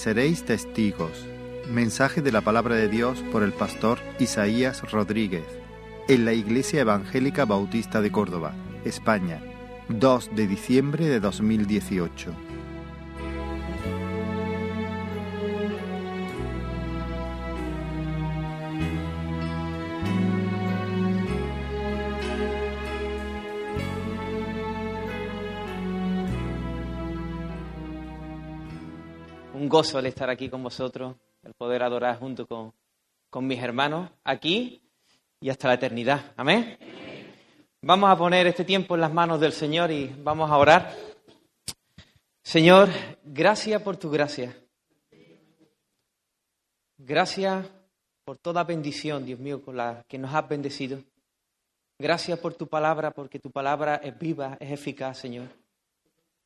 seréis testigos. Mensaje de la palabra de Dios por el pastor Isaías Rodríguez en la Iglesia Evangélica Bautista de Córdoba, España, 2 de diciembre de 2018. Gozo el estar aquí con vosotros, el poder adorar junto con, con mis hermanos aquí y hasta la eternidad. Amén. Vamos a poner este tiempo en las manos del Señor y vamos a orar. Señor, gracias por tu gracia. Gracias por toda bendición, Dios mío, con la que nos has bendecido. Gracias por tu palabra, porque tu palabra es viva, es eficaz, Señor.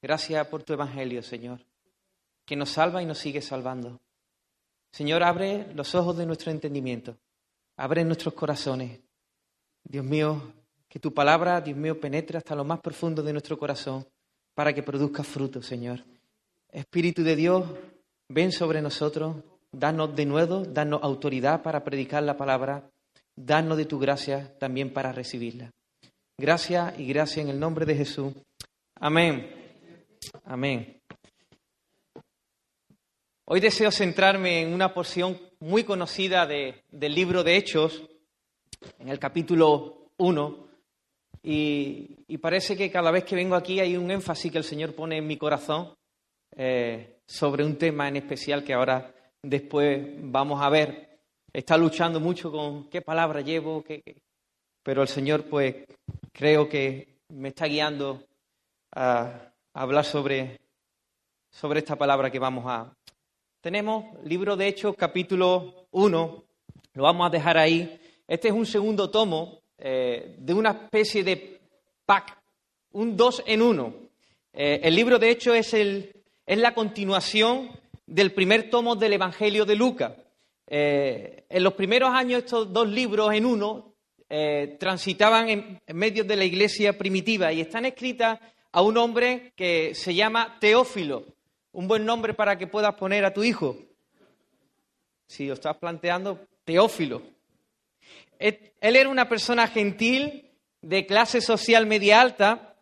Gracias por tu evangelio, Señor, que nos salva y nos sigue salvando. Señor, abre los ojos de nuestro entendimiento, abre nuestros corazones. Dios mío, que tu palabra, Dios mío, penetre hasta lo más profundo de nuestro corazón para que produzca fruto, Señor. Espíritu de Dios, ven sobre nosotros, danos de nuevo, danos autoridad para predicar la palabra, danos de tu gracia también para recibirla. Gracias y gracias en el nombre de Jesús. Amén. Amén. Hoy deseo centrarme en una porción muy conocida de, del libro de Hechos, en el capítulo 1, y, y, parece que cada vez que vengo aquí hay un énfasis que el Señor pone en mi corazón eh, sobre un tema en especial que ahora después vamos a ver. Está luchando mucho con qué palabra llevo, qué, qué... pero el Señor pues creo que me está guiando a, a hablar sobre, sobre esta palabra que vamos a, tenemos libro de Hechos capítulo 1, lo vamos a dejar ahí. Este es un segundo tomo eh, de una especie de pack, un dos en uno. Eh, el libro de Hechos es, es, la continuación del primer tomo del Evangelio de Lucas. Eh, en los primeros años estos dos libros en uno transitaban en, en medio de la iglesia primitiva y están escritas a un hombre que se llama Teófilo un buen nombre para que puedas poner a tu hijo. Si lo estás planteando, Teófilo. Él era una persona gentil, de clase social media alta,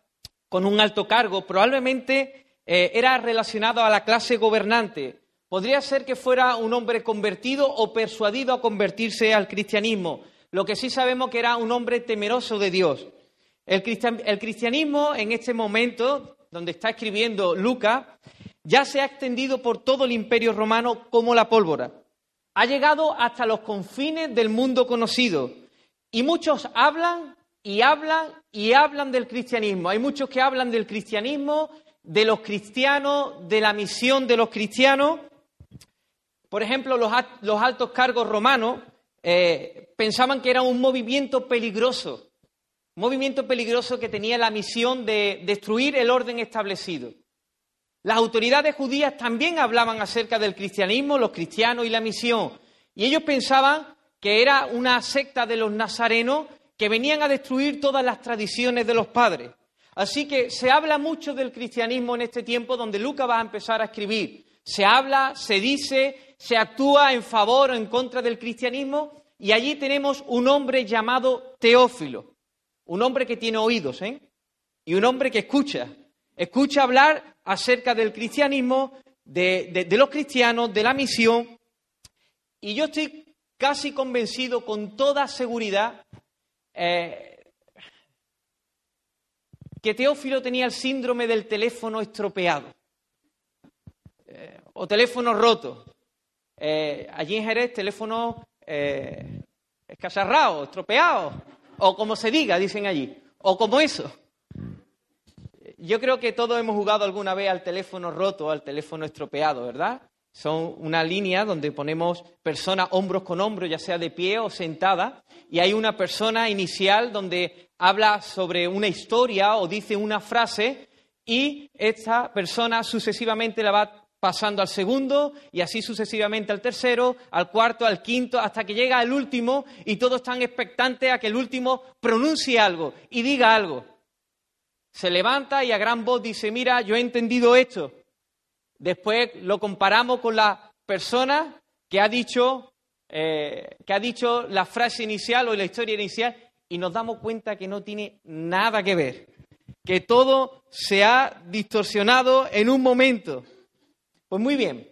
con un alto cargo. Probablemente eh, era relacionado a la clase gobernante. Podría ser que fuera un hombre convertido o persuadido a convertirse al cristianismo. Lo que sí sabemos que era un hombre temeroso de Dios. El, cristian, el cristianismo en este momento, donde está escribiendo Lucas, ya se ha extendido por todo el imperio romano como la pólvora. Ha llegado hasta los confines del mundo conocido. Y muchos hablan y hablan y hablan del cristianismo. Hay muchos que hablan del cristianismo, de los cristianos, de la misión de los cristianos. Por ejemplo, los, altos cargos romanos eh, pensaban que era un movimiento peligroso, un movimiento peligroso que tenía la misión de destruir el orden establecido. Las autoridades judías también hablaban acerca del cristianismo, los cristianos y la misión. Y ellos pensaban que era una secta de los nazarenos que venían a destruir todas las tradiciones de los padres. Así que se habla mucho del cristianismo en este tiempo donde Lucas va a empezar a escribir. Se habla, se dice, se actúa en favor o en contra del cristianismo y allí tenemos un hombre llamado Teófilo, un hombre que tiene oídos, ¿eh? Y un hombre que escucha, escucha hablar acerca del cristianismo, de, los cristianos, de la misión. Y yo estoy casi convencido con toda seguridad eh, que Teófilo tenía el síndrome del teléfono estropeado eh, o teléfono roto. Eh, allí en Jerez, teléfono escacharrado, estropeado, o como se diga, dicen allí, o como eso. Yo creo que todos hemos jugado alguna vez al teléfono roto, al teléfono estropeado, ¿verdad? Son una línea donde ponemos personas hombros con hombros, ya sea de pie o sentada, y hay una persona inicial donde habla sobre una historia o dice una frase y esta persona sucesivamente la va pasando al segundo y así sucesivamente al tercero, al cuarto, al quinto, hasta que llega al último y todos están expectantes a que el último pronuncie algo y diga algo se levanta y a gran voz dice, mira, yo he entendido esto. Después lo comparamos con la persona que ha dicho, eh, que ha dicho la frase inicial o la historia inicial y nos damos cuenta que no tiene nada que ver, que todo se ha distorsionado en un momento. Pues muy bien,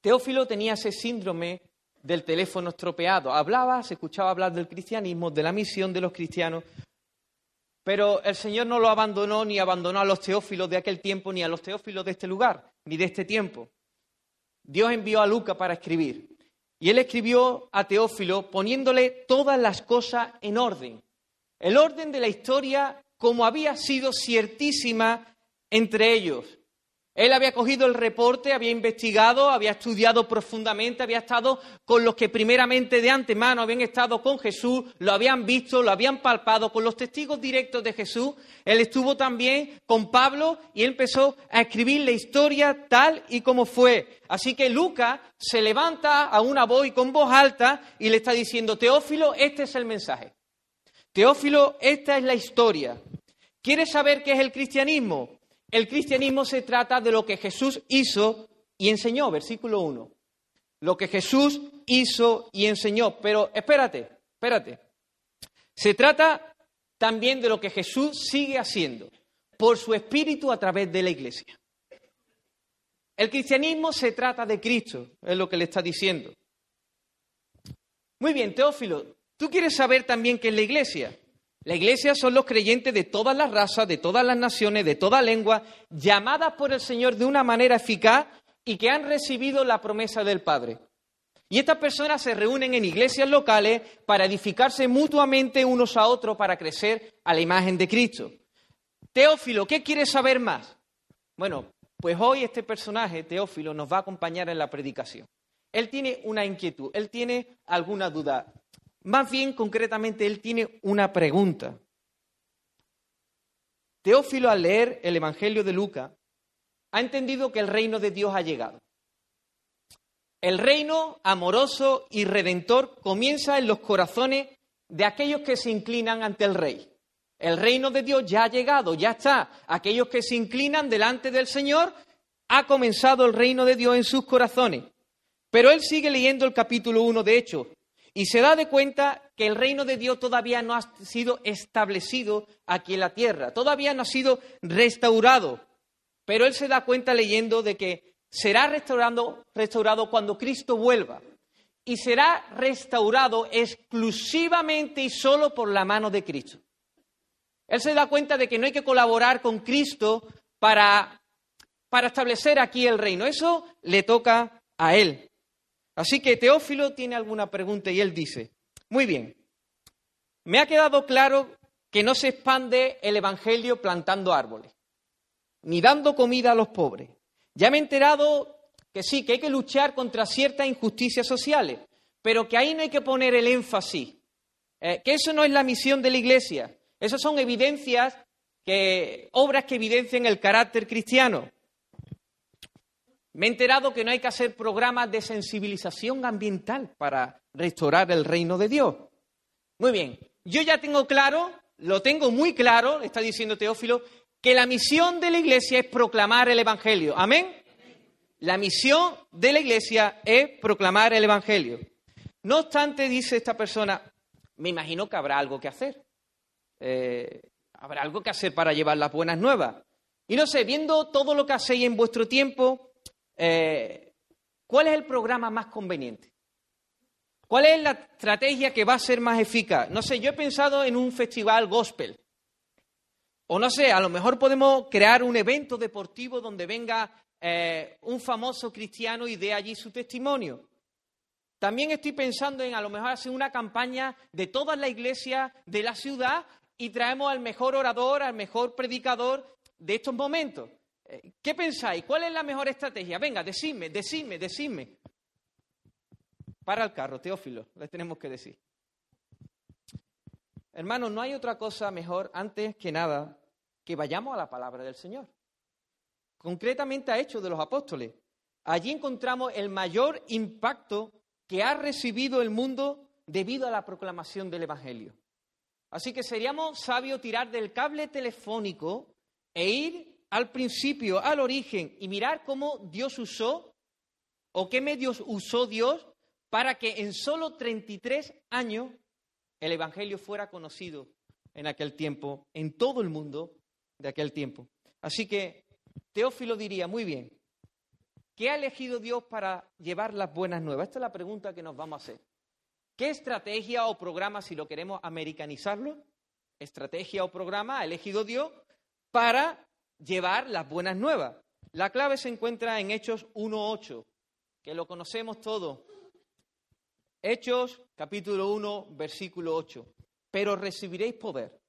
Teófilo tenía ese síndrome del teléfono estropeado. Hablaba, se escuchaba hablar del cristianismo, de la misión de los cristianos, pero el Señor no lo abandonó ni abandonó a los teófilos de aquel tiempo, ni a los teófilos de este lugar, ni de este tiempo. Dios envió a Lucas para escribir. Y él escribió a Teófilo poniéndole todas las cosas en orden. El orden de la historia como había sido ciertísima entre ellos. Él había cogido el reporte, había investigado, había estudiado profundamente, había estado con los que primeramente de antemano habían estado con Jesús, lo habían visto, lo habían palpado, con los testigos directos de Jesús. Él estuvo también con Pablo y empezó a escribir la historia tal y como fue. Así que Lucas se levanta a una voz y con voz alta y le está diciendo, Teófilo, este es el mensaje. Teófilo, esta es la historia. ¿Quieres saber qué es el cristianismo? El cristianismo se trata de lo que Jesús hizo y enseñó, versículo 1. Lo que Jesús hizo y enseñó. Pero espérate, espérate. Se trata también de lo que Jesús sigue haciendo por su espíritu a través de la iglesia. El cristianismo se trata de Cristo, es lo que le está diciendo. Muy bien, Teófilo, ¿tú quieres saber también qué es la iglesia? La iglesia son los creyentes de todas las razas, de todas las naciones, de toda lengua, llamadas por el Señor de una manera eficaz y que han recibido la promesa del Padre. Y estas personas se reúnen en iglesias locales para edificarse mutuamente unos a otros para crecer a la imagen de Cristo. Teófilo, ¿qué quieres saber más? Bueno, pues hoy este personaje, Teófilo, nos va a acompañar en la predicación. Él tiene una inquietud, él tiene alguna duda. Más bien, concretamente, él tiene una pregunta. Teófilo, al leer el Evangelio de Lucas, ha entendido que el reino de Dios ha llegado. El reino amoroso y redentor comienza en los corazones de aquellos que se inclinan ante el rey. El reino de Dios ya ha llegado, ya está. Aquellos que se inclinan delante del Señor, ha comenzado el reino de Dios en sus corazones. Pero él sigue leyendo el capítulo 1 de Hechos y se da de cuenta que el reino de Dios todavía no ha sido establecido aquí en la tierra, todavía no ha sido restaurado. Pero él se da cuenta leyendo de que será restaurado, cuando Cristo vuelva. Y será restaurado exclusivamente y solo por la mano de Cristo. Él se da cuenta de que no hay que colaborar con Cristo para, para establecer aquí el reino. Eso le toca a él. Así que Teófilo tiene alguna pregunta y él dice, muy bien, me ha quedado claro que no se expande el Evangelio plantando árboles, ni dando comida a los pobres. Ya me he enterado que sí, que hay que luchar contra ciertas injusticias sociales, pero que ahí no hay que poner el énfasis, eh, que eso no es la misión de la Iglesia. Esas son evidencias, que, obras que evidencian el carácter cristiano. Me he enterado que no hay que hacer programas de sensibilización ambiental para restaurar el reino de Dios. Muy bien, yo ya tengo claro, lo tengo muy claro, está diciendo Teófilo, que la misión de la iglesia es proclamar el Evangelio. Amén. La misión de la iglesia es proclamar el Evangelio. No obstante, dice esta persona, me imagino que habrá algo que hacer. Eh, habrá algo que hacer para llevar las buenas nuevas. Y no sé, viendo todo lo que hacéis en vuestro tiempo, eh, ¿cuál es el programa más conveniente? ¿Cuál es la estrategia que va a ser más eficaz? No sé, yo he pensado en un festival gospel. O no sé, a lo mejor podemos crear un evento deportivo donde venga eh, un famoso cristiano y dé allí su testimonio. También estoy pensando en a lo mejor hacer una campaña de toda la iglesia de la ciudad y traemos al mejor orador, al mejor predicador de estos momentos. ¿Qué pensáis? ¿Cuál es la mejor estrategia? Venga, decidme, decidme, decidme. Para el carro, Teófilo, le tenemos que decir. Hermanos, no hay otra cosa mejor, antes que nada, que vayamos a la palabra del Señor. Concretamente a Hechos de los Apóstoles. Allí encontramos el mayor impacto que ha recibido el mundo debido a la proclamación del Evangelio. Así que seríamos sabios tirar del cable telefónico e ir al principio, al origen, y mirar cómo Dios usó o qué medios usó Dios para que en solo 33 años el Evangelio fuera conocido en aquel tiempo, en todo el mundo de aquel tiempo. Así que Teófilo diría, muy bien, ¿qué ha elegido Dios para llevar las buenas nuevas? Esta es la pregunta que nos vamos a hacer. ¿Qué estrategia o programa, si lo queremos americanizarlo, estrategia o programa ha elegido Dios para llevar las buenas nuevas? La clave se encuentra en Hechos 1.8, que lo conocemos todos. Hechos capítulo 1, versículo 8. Pero recibiréis poder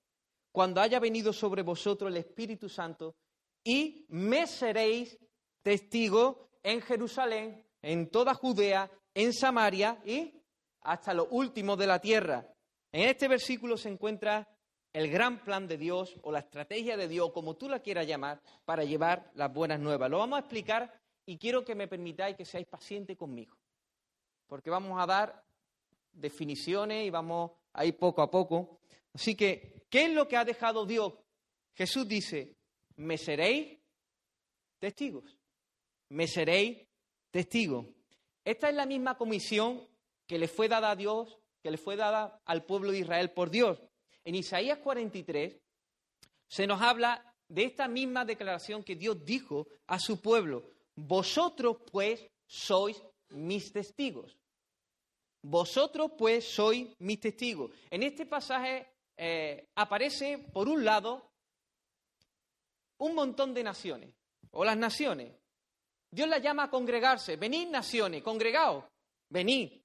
cuando haya venido sobre vosotros el Espíritu Santo y me seréis testigos en Jerusalén, en toda Judea, en Samaria y hasta lo último de la tierra. En este versículo se encuentra el gran plan de Dios o la estrategia de Dios, como tú la quieras llamar, para llevar las buenas nuevas. Lo vamos a explicar y quiero que me permitáis que seáis pacientes conmigo, porque vamos a dar definiciones y vamos a ir poco a poco. Así que, ¿qué es lo que ha dejado Dios? Jesús dice, me seréis testigos, me seréis testigos. Esta es la misma comisión que le fue dada a Dios, que le fue dada al pueblo de Israel por Dios. En Isaías 43 se nos habla de esta misma declaración que Dios dijo a su pueblo. Vosotros pues sois mis testigos. Vosotros pues sois mis testigos. En este pasaje eh, aparece, por un lado, un montón de naciones, o las naciones. Dios las llama a congregarse. Venid naciones, congregaos, venid.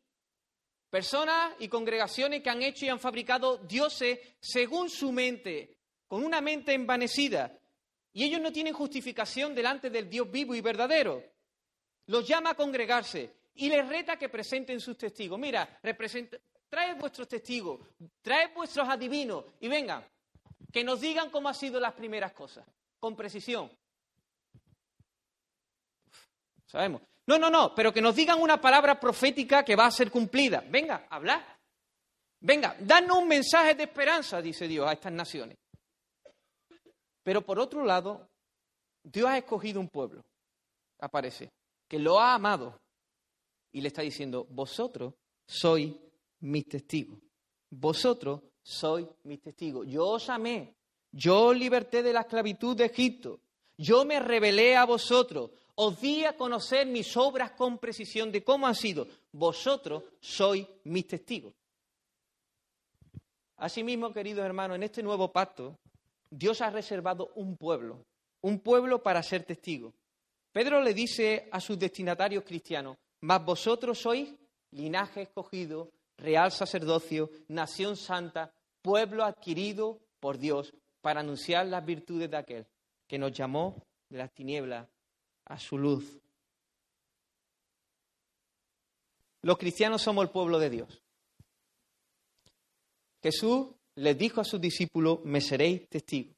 Personas y congregaciones que han hecho y han fabricado dioses según su mente, con una mente envanecida. Y ellos no tienen justificación delante del Dios vivo y verdadero. Los llama a congregarse y les reta que presenten sus testigos. Mira, traed vuestros testigos, traed vuestros adivinos y vengan, que nos digan cómo han sido las primeras cosas, con precisión. Sabemos. No, no, no, pero que nos digan una palabra profética que va a ser cumplida. Venga, habla. Venga, danos un mensaje de esperanza, dice Dios a estas naciones. Pero por otro lado, Dios ha escogido un pueblo, aparece, que lo ha amado, y le está diciendo, vosotros sois mis testigos. Vosotros sois mis testigos. Yo os amé. Yo os liberté de la esclavitud de Egipto. Yo me revelé a vosotros. Os di a conocer mis obras con precisión de cómo han sido. Vosotros sois mis testigos. Asimismo, queridos hermanos, en este nuevo pacto, Dios ha reservado un pueblo, un pueblo para ser testigo. Pedro le dice a sus destinatarios cristianos, mas vosotros sois linaje escogido, real sacerdocio, nación santa, pueblo adquirido por Dios para anunciar las virtudes de aquel que nos llamó de las tinieblas a su luz. Los cristianos somos el pueblo de Dios. Jesús les dijo a sus discípulos, me seréis testigos.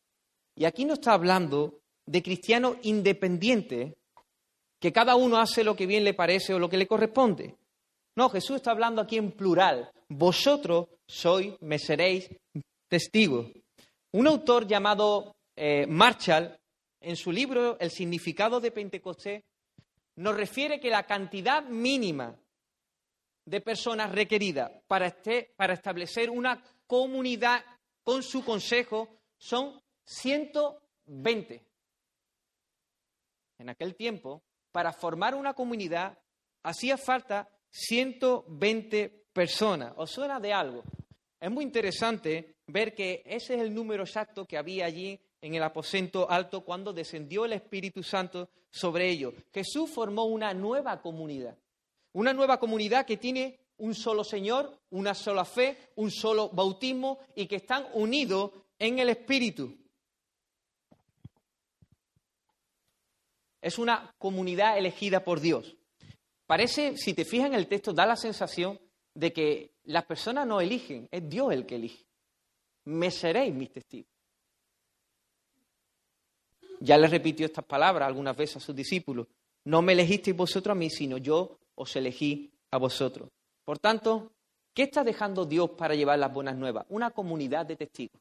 Y aquí no está hablando de cristianos independientes que cada uno hace lo que bien le parece o lo que le corresponde. No, Jesús está hablando aquí en plural. Vosotros sois, me seréis testigos. Un autor llamado eh, Marshall, en su libro El significado de Pentecostés, nos refiere que la cantidad mínima de personas requerida para, este, para establecer una comunidad con su consejo son 120. En aquel tiempo, para formar una comunidad hacía falta 120 personas. ¿Os suena de algo? Es muy interesante ver que ese es el número exacto que había allí en el aposento alto cuando descendió el Espíritu Santo sobre ellos. Jesús formó una nueva comunidad, una nueva comunidad que tiene un solo Señor, una sola fe, un solo bautismo y que están unidos en el Espíritu. Es una comunidad elegida por Dios. Parece, si te fijas en el texto, da la sensación de que las personas no eligen, es Dios el que elige. Me seréis mis testigos. Ya le repitió estas palabras algunas veces a sus discípulos. No me elegisteis vosotros a mí, sino yo os elegí a vosotros. Por tanto, ¿qué está dejando Dios para llevar las buenas nuevas? Una comunidad de testigos.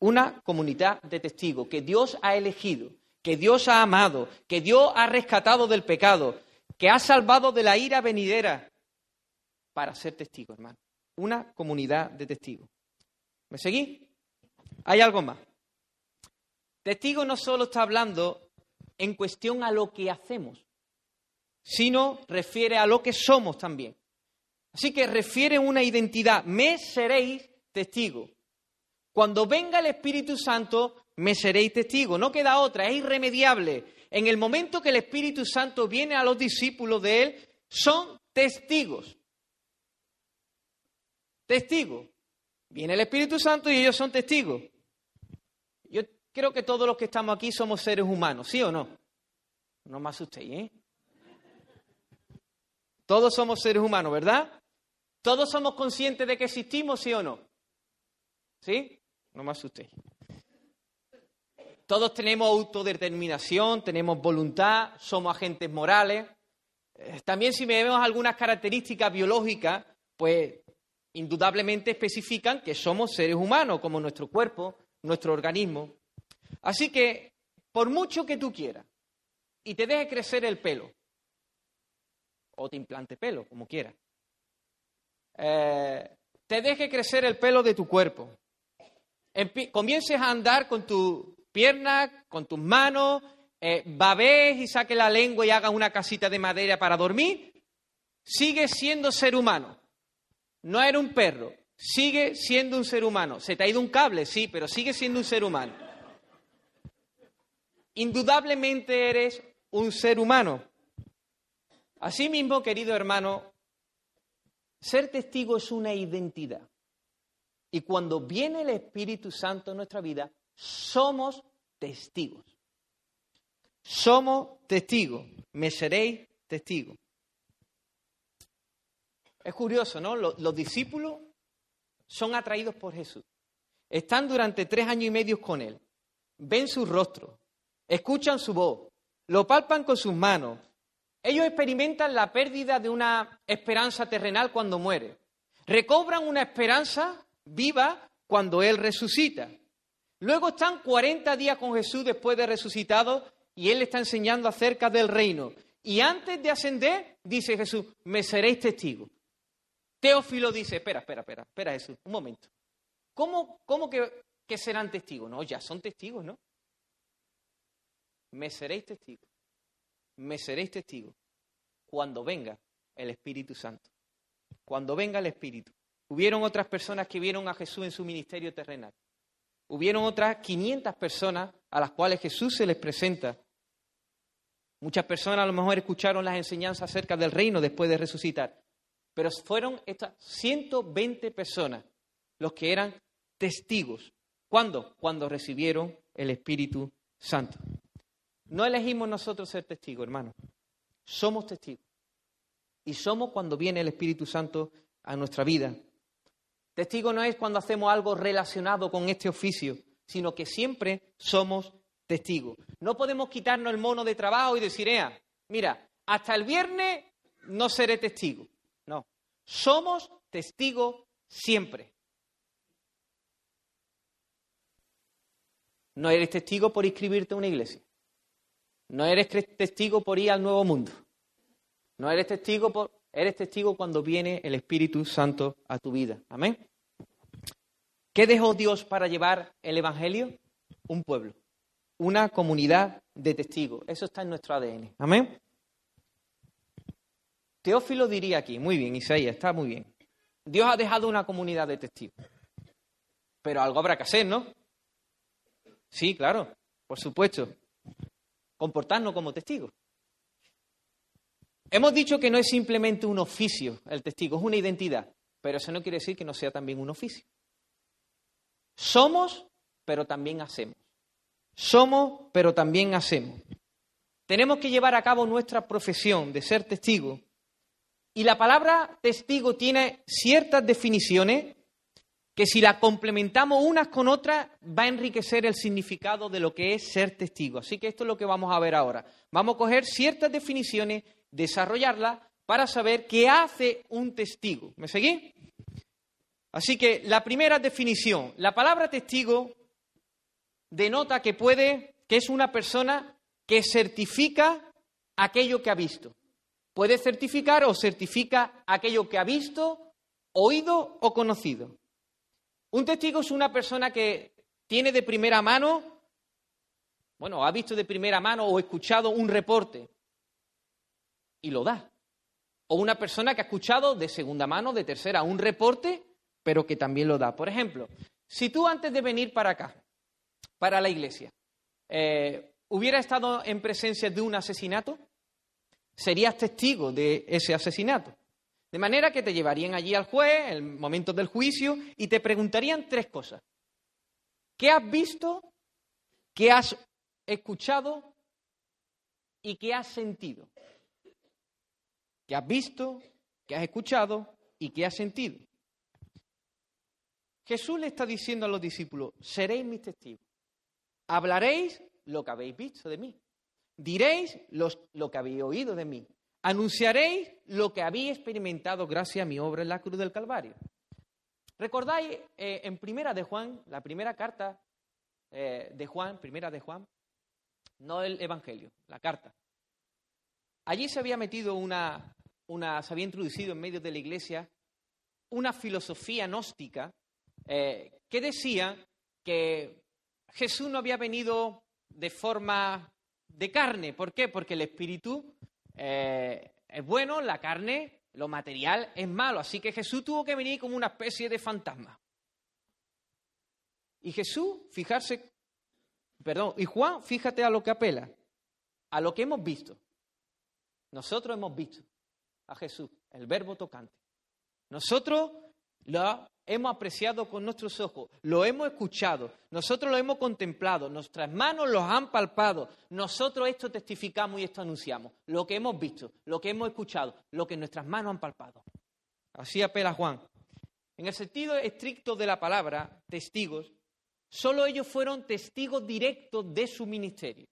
Una comunidad de testigos que Dios ha elegido que Dios ha amado, que Dios ha rescatado del pecado, que ha salvado de la ira venidera para ser testigo, hermano. Una comunidad de testigos. ¿Me seguís? Hay algo más. Testigo no solo está hablando en cuestión a lo que hacemos, sino refiere a lo que somos también. Así que refiere una identidad. Me seréis testigo. Cuando venga el Espíritu Santo, me seréis testigo. No queda otra, es irremediable. En el momento que el Espíritu Santo viene a los discípulos de Él, son testigos. Testigos. Viene el Espíritu Santo y ellos son testigos. Creo que todos los que estamos aquí somos seres humanos, ¿sí o no? No me asustéis, ¿eh? Todos somos seres humanos, ¿verdad? Todos somos conscientes de que existimos, ¿sí o no? ¿Sí? No me asustéis. Todos tenemos autodeterminación, tenemos voluntad, somos agentes morales. Eh, también si vemos algunas características biológicas, pues indudablemente especifican que somos seres humanos, como nuestro cuerpo, nuestro organismo. Así que, por mucho que tú quieras, y te deje crecer el pelo, o te implante pelo, como quieras, eh, te deje crecer el pelo de tu cuerpo, comiences a andar con tu pierna, con tus manos, eh, babés y saque la lengua y hagas una casita de madera para dormir, sigues siendo ser humano no era un perro, sigue siendo un ser humano. Se te ha ido un cable, sí, pero sigue siendo un ser humano. Indudablemente eres un ser humano. Asimismo, querido hermano, ser testigo es una identidad. Y cuando viene el Espíritu Santo en nuestra vida, somos testigos. Somos testigos. Me seréis testigos. Es curioso, ¿no? Los, discípulos son atraídos por Jesús. Están durante tres años y medio con Él. Ven su rostro, escuchan su voz, lo palpan con sus manos. Ellos experimentan la pérdida de una esperanza terrenal cuando muere. Recobran una esperanza viva cuando Él resucita. Luego están 40 días con Jesús después de resucitado y Él está enseñando acerca del reino. Y antes de ascender, dice Jesús, me seréis testigos. Teófilo dice, espera, espera, espera, espera Jesús, un momento. ¿Cómo, cómo que, que serán testigos? No, ya son testigos, ¿no? Me seréis testigos. Me seréis testigos cuando venga el Espíritu Santo. Cuando venga el Espíritu. Hubieron otras personas que vieron a Jesús en su ministerio terrenal. Hubieron otras 500 personas a las cuales Jesús se les presenta. Muchas personas a lo mejor escucharon las enseñanzas acerca del reino después de resucitar. Pero fueron estas 120 personas los que eran testigos. ¿Cuándo? Cuando recibieron el Espíritu Santo. No elegimos nosotros ser testigos, hermano. Somos testigos. Y somos cuando viene el Espíritu Santo a nuestra vida. Testigo no es cuando hacemos algo relacionado con este oficio, sino que siempre somos testigos. No podemos quitarnos el mono de trabajo y decir, mira, hasta el viernes no seré testigo. Somos testigos siempre. No eres testigo por inscribirte en una iglesia. No eres testigo por ir al nuevo mundo. No eres testigo por... Eres testigo cuando viene el Espíritu Santo a tu vida. Amén. ¿Qué dejó Dios para llevar el Evangelio? Un pueblo, una comunidad de testigos. Eso está en nuestro ADN. Amén. Teófilo diría aquí, muy bien, Isaías, está muy bien. Dios ha dejado una comunidad de testigos. Pero algo habrá que hacer, ¿no? Sí, claro, por supuesto. Comportarnos como testigos. Hemos dicho que no es simplemente un oficio el testigo, es una identidad, pero eso no quiere decir que no sea también un oficio. Somos, pero también hacemos. Somos, pero también hacemos. Tenemos que llevar a cabo nuestra profesión de ser testigos y la palabra testigo tiene ciertas definiciones que si las complementamos unas con otras va a enriquecer el significado de lo que es ser testigo. Así que esto es lo que vamos a ver ahora. Vamos a coger ciertas definiciones, desarrollarlas para saber qué hace un testigo. ¿Me seguí? Así que la primera definición, la palabra testigo denota que puede, que es una persona que certifica aquello que ha visto. Puede certificar o certifica aquello que ha visto, oído o conocido. Un testigo es una persona que tiene de primera mano, bueno, ha visto de primera mano o escuchado un reporte y lo da. O una persona que ha escuchado de segunda mano, de tercera, un reporte, pero que también lo da. Por ejemplo, si tú antes de venir para acá, para la iglesia, eh, hubiera estado en presencia de un asesinato, serías testigo de ese asesinato. De manera que te llevarían allí al juez, en el momento del juicio, y te preguntarían tres cosas. ¿Qué has visto? ¿Qué has escuchado? ¿Y qué has sentido? ¿Qué has visto? ¿Qué has escuchado? ¿Y qué has sentido? Jesús le está diciendo a los discípulos, seréis mis testigos. Hablaréis lo que habéis visto de mí. Diréis lo que habéis oído de mí. Anunciaréis lo que habéis experimentado gracias a mi obra en la cruz del Calvario. ¿Recordáis eh, en Primera de Juan, la primera carta eh, de Juan, Primera de Juan, no el Evangelio, la carta? Allí se había metido una, una se había introducido en medio de la iglesia una filosofía gnóstica eh, que decía que Jesús no había venido de forma de carne. ¿Por qué? Porque el espíritu eh, es bueno, la carne, lo material es malo. Así que Jesús tuvo que venir como una especie de fantasma. Y Jesús, fijarse, perdón, y Juan, fíjate a lo que apela, a lo que hemos visto. Nosotros hemos visto a Jesús, el verbo tocante. Nosotros lo hemos apreciado con nuestros ojos, lo hemos escuchado, nosotros lo hemos contemplado, nuestras manos los han palpado, nosotros esto testificamos y esto anunciamos, lo que hemos visto, lo que hemos escuchado, lo que nuestras manos han palpado. Así apela Juan. En el sentido estricto de la palabra, testigos, solo ellos fueron testigos directos de su ministerio.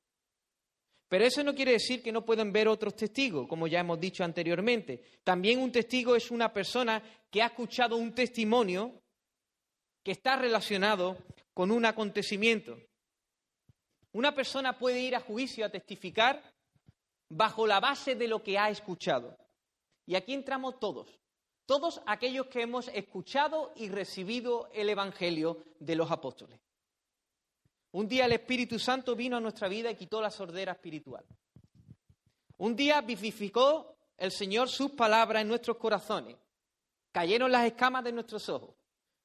Pero eso no quiere decir que no pueden ver otros testigos, como ya hemos dicho anteriormente. También un testigo es una persona que ha escuchado un testimonio que está relacionado con un acontecimiento. Una persona puede ir a juicio a testificar bajo la base de lo que ha escuchado. Y aquí entramos todos, todos aquellos que hemos escuchado y recibido el Evangelio de los apóstoles. Un día el Espíritu Santo vino a nuestra vida y quitó la sordera espiritual. Un día vivificó el Señor sus palabras en nuestros corazones. Cayeron las escamas de nuestros ojos.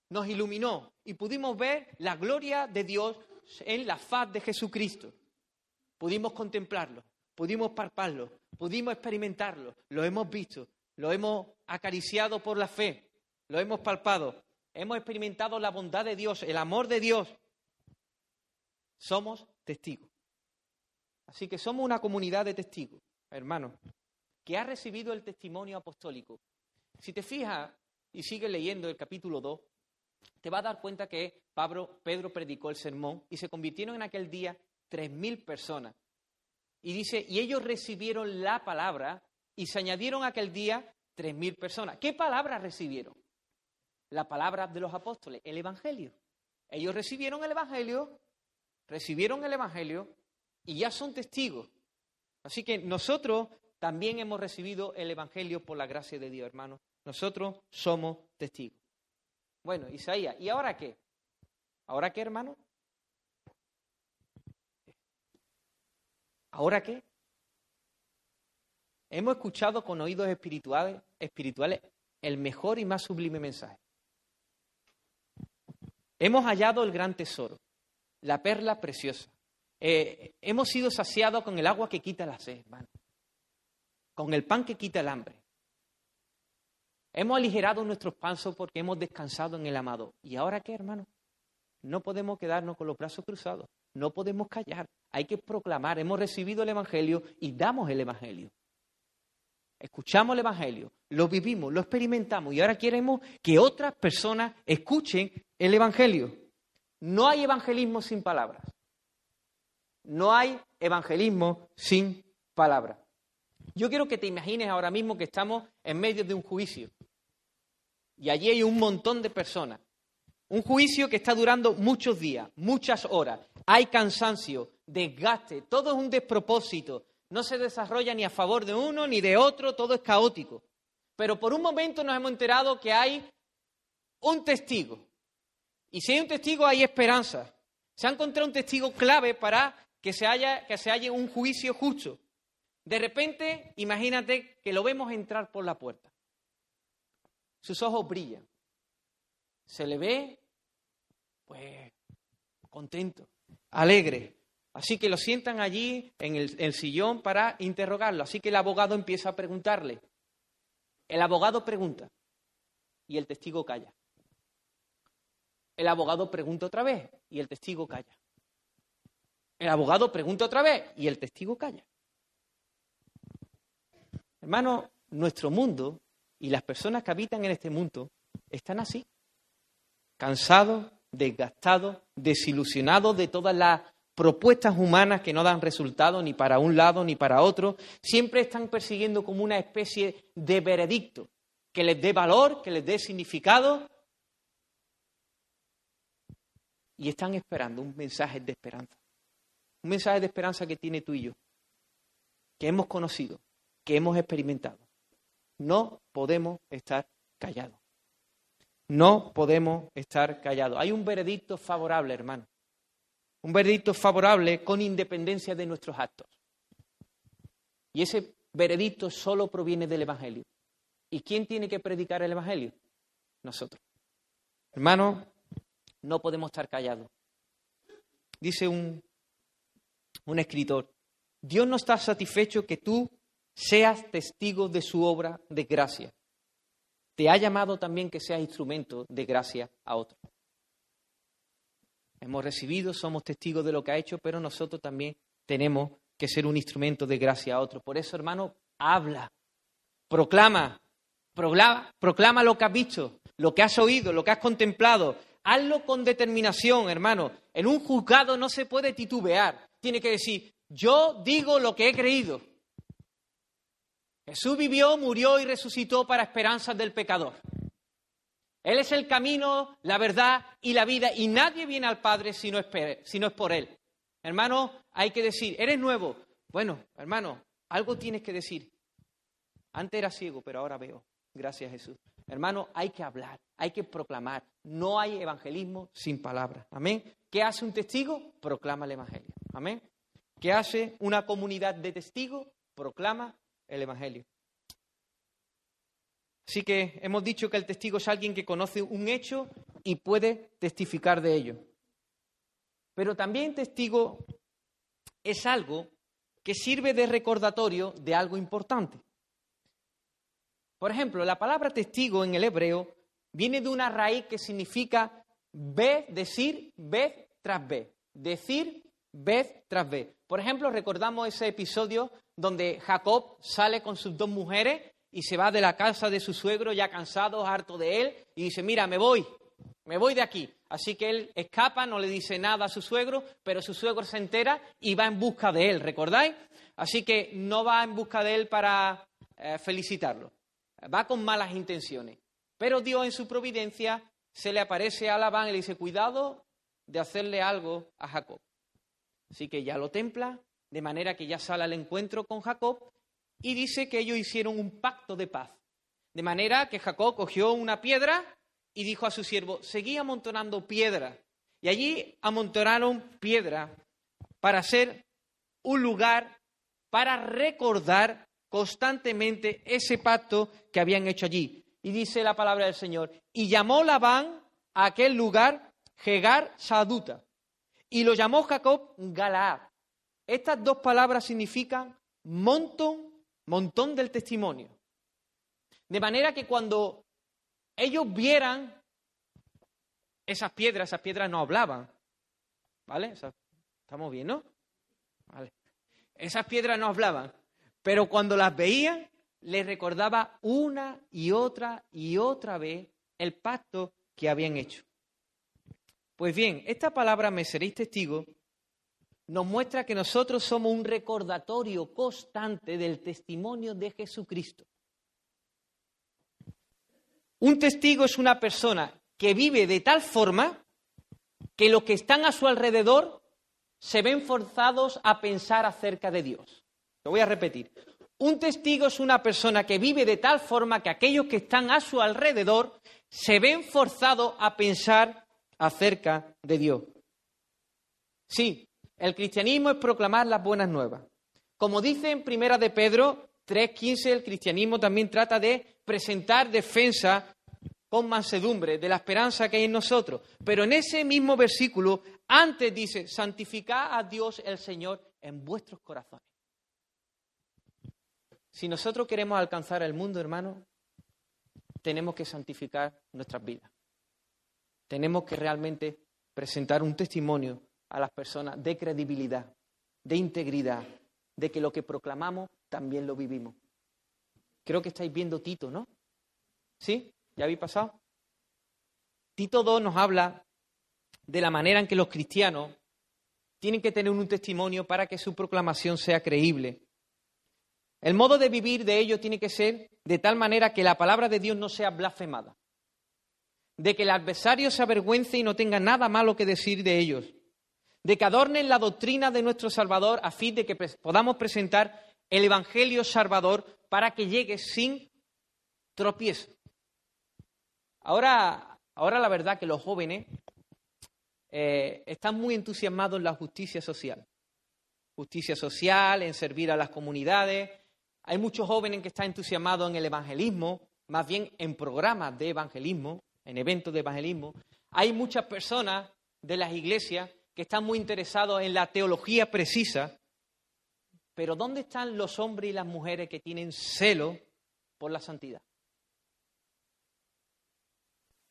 Nos iluminó y pudimos ver la gloria de Dios en la faz de Jesucristo. Pudimos contemplarlo, pudimos palparlo, pudimos experimentarlo, lo hemos visto, lo hemos acariciado por la fe, lo hemos palpado, hemos experimentado la bondad de Dios, el amor de Dios, somos testigos. Así que somos una comunidad de testigos, hermanos, que ha recibido el testimonio apostólico. Si te fijas y sigues leyendo el capítulo 2, te vas a dar cuenta que Pablo, Pedro predicó el sermón y se convirtieron en aquel día tres mil personas. Y dice, y ellos recibieron la palabra y se añadieron aquel día tres mil personas. ¿Qué palabra recibieron? La palabra de los apóstoles, el Evangelio. Ellos recibieron el Evangelio recibieron el Evangelio y ya son testigos. Así que nosotros también hemos recibido el Evangelio por la gracia de Dios, hermanos. Nosotros somos testigos. Bueno, Isaías, ¿y ahora qué? ¿Ahora qué, hermano? ¿Ahora qué? Hemos escuchado con oídos espirituales, espirituales el mejor y más sublime mensaje. Hemos hallado el gran tesoro la perla preciosa. Eh, hemos sido saciados con el agua que quita la sed, hermano. Con el pan que quita el hambre. Hemos aligerado nuestros panzos porque hemos descansado en el amado. ¿Y ahora qué, hermano? No podemos quedarnos con los brazos cruzados. No podemos callar. Hay que proclamar. Hemos recibido el Evangelio y damos el Evangelio. Escuchamos el Evangelio, lo vivimos, lo experimentamos y ahora queremos que otras personas escuchen el Evangelio. No hay evangelismo sin palabras. No hay evangelismo sin palabras. Yo quiero que te imagines ahora mismo que estamos en medio de un juicio. Y allí hay un montón de personas. Un juicio que está durando muchos días, muchas horas. hay cansancio, desgaste, todo es un despropósito, no se desarrolla ni a favor de uno ni de otro, todo es caótico. Pero por un momento nos hemos enterado que hay un testigo. Y si hay un testigo, hay esperanza. Se ha encontrado un testigo clave para que se, haya, que se haya un juicio justo. De repente, imagínate que lo vemos entrar por la puerta. Sus ojos brillan. Se le ve, pues, contento, alegre. Así que lo sientan allí en el, sillón para interrogarlo. Así que el abogado empieza a preguntarle. El abogado pregunta y el testigo calla. El abogado pregunta otra vez y el testigo calla. El abogado pregunta otra vez y el testigo calla. Hermano, nuestro mundo y las personas que habitan en este mundo están así, cansados, desgastados, desilusionados de todas las propuestas humanas que no dan resultado ni para un lado ni para otro, siempre están persiguiendo como una especie de veredicto que les dé valor, que les dé significado y están esperando un mensaje de esperanza. Un mensaje de esperanza que tiene tú y yo, que hemos conocido, que hemos experimentado. No podemos estar callados. No podemos estar callados. Hay un veredicto favorable, hermano un veredicto favorable con independencia de nuestros actos. Y ese veredicto solo proviene del Evangelio. ¿Y quién tiene que predicar el Evangelio? Nosotros. Hermanos, no podemos estar callados. Dice un, un escritor, Dios no está satisfecho que tú seas testigo de su obra de gracia. Te ha llamado también que seas instrumento de gracia a otros. Hemos recibido, somos testigos de lo que ha hecho, pero nosotros también tenemos que ser un instrumento de gracia a otros. Por eso, hermano, habla, proclama, proclama, proclama lo que has visto, lo que has oído, lo que has contemplado. Hazlo con determinación, hermano. En un juzgado no se puede titubear. Tiene que decir, yo digo lo que he creído. Jesús vivió, murió y resucitó para esperanzas del pecador. Él es el camino, la verdad y la vida y nadie viene al Padre si no es, por Él. Hermano, hay que decir, eres nuevo. Bueno, hermano, algo tienes que decir. Antes era ciego, pero ahora veo. Gracias Jesús. Hermano, hay que hablar, hay que proclamar. No hay evangelismo sin palabras. Amén. ¿Qué hace un testigo? Proclama el Evangelio. Amén. ¿Qué hace una comunidad de testigos? Proclama el Evangelio. Así que hemos dicho que el testigo es alguien que conoce un hecho y puede testificar de ello. Pero también testigo es algo que sirve de recordatorio de algo importante. Por ejemplo, la palabra testigo en el hebreo viene de una raíz que significa vez, decir vez tras vez. Decir vez tras vez. Por ejemplo, recordamos ese episodio donde Jacob sale con sus dos mujeres y se va de la casa de su suegro ya cansado, harto de él, y dice, mira, me voy, me voy de aquí. Así que él escapa, no le dice nada a su suegro, pero su suegro se entera y va en busca de él, ¿recordáis? Así que no va en busca de él para eh, felicitarlo, va con malas intenciones. Pero Dios en su providencia se le aparece a Labán y le dice, cuidado de hacerle algo a Jacob. Así que ya lo templa, de manera que ya sale al encuentro con Jacob y dice que ellos hicieron un pacto de paz. De manera que Jacob cogió una piedra y dijo a su siervo, seguí amontonando piedra. Y allí amontonaron piedra para hacer un lugar para recordar constantemente ese pacto que habían hecho allí. Y dice la palabra del Señor, y llamó Labán a aquel lugar Jegar Saduta, y lo llamó Jacob Galaad. Estas dos palabras significan montón montón del testimonio. De manera que cuando ellos vieran esas piedras, esas piedras no hablaban. ¿Vale? Estamos bien, ¿no? Vale. Esas piedras no hablaban. Pero cuando las veían, les recordaba una y otra y otra vez el pacto que habían hecho. Pues bien, esta palabra me seréis testigo nos muestra que nosotros somos un recordatorio constante del testimonio de Jesucristo. Un testigo es una persona que vive de tal forma que los que están a su alrededor se ven forzados a pensar acerca de Dios. Lo voy a repetir. Un testigo es una persona que vive de tal forma que aquellos que están a su alrededor se ven forzados a pensar acerca de Dios. Sí, el cristianismo es proclamar las buenas nuevas. Como dice en Primera de Pedro 3.15, el cristianismo también trata de presentar defensa con mansedumbre de la esperanza que hay en nosotros. Pero en ese mismo versículo, antes dice, santificad a Dios el Señor en vuestros corazones. Si nosotros queremos alcanzar el mundo, hermano, tenemos que santificar nuestras vidas. Tenemos que realmente presentar un testimonio a las personas de credibilidad, de integridad, de que lo que proclamamos también lo vivimos. Creo que estáis viendo Tito, ¿no? ¿Sí? ¿Ya habéis pasado? Tito 2 nos habla de la manera en que los cristianos tienen que tener un testimonio para que su proclamación sea creíble. El modo de vivir de ellos tiene que ser de tal manera que la palabra de Dios no sea blasfemada, de que el adversario se avergüence y no tenga nada malo que decir de ellos, de que adornen la doctrina de nuestro Salvador a fin de que podamos presentar el Evangelio Salvador para que llegue sin tropiezo. Ahora, ahora la verdad que los jóvenes eh, están muy entusiasmados en la justicia social. Justicia social, en servir a las comunidades. Hay muchos jóvenes que están entusiasmados en el evangelismo, más bien en programas de evangelismo, en eventos de evangelismo. Hay muchas personas de las iglesias que están muy interesados en la teología precisa, pero ¿dónde están los hombres y las mujeres que tienen celo por la santidad?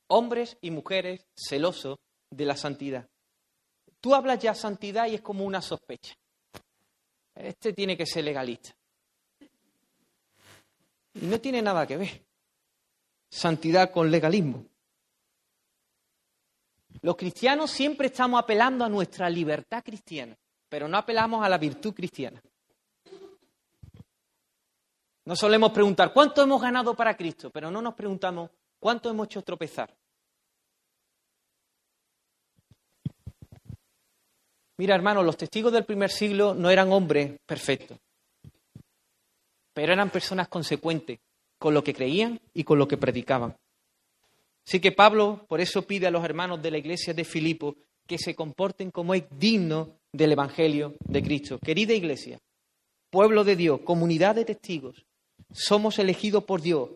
Hombres y mujeres celosos de la santidad. Tú hablas ya santidad y es como una sospecha. Este tiene que ser legalista. Y no tiene nada que ver. Santidad con legalismo. Los cristianos siempre estamos apelando a nuestra libertad cristiana, pero no apelamos a la virtud cristiana. No solemos preguntar cuánto hemos ganado para Cristo, pero no nos preguntamos cuánto hemos hecho tropezar. Mira, hermano, los testigos del primer siglo no eran hombres perfectos, pero eran personas consecuentes con lo que creían y con lo que predicaban. Así que Pablo por eso pide a los hermanos de la iglesia de Filipo que se comporten como es digno del Evangelio de Cristo. Querida iglesia, pueblo de Dios, comunidad de testigos, somos elegidos por Dios.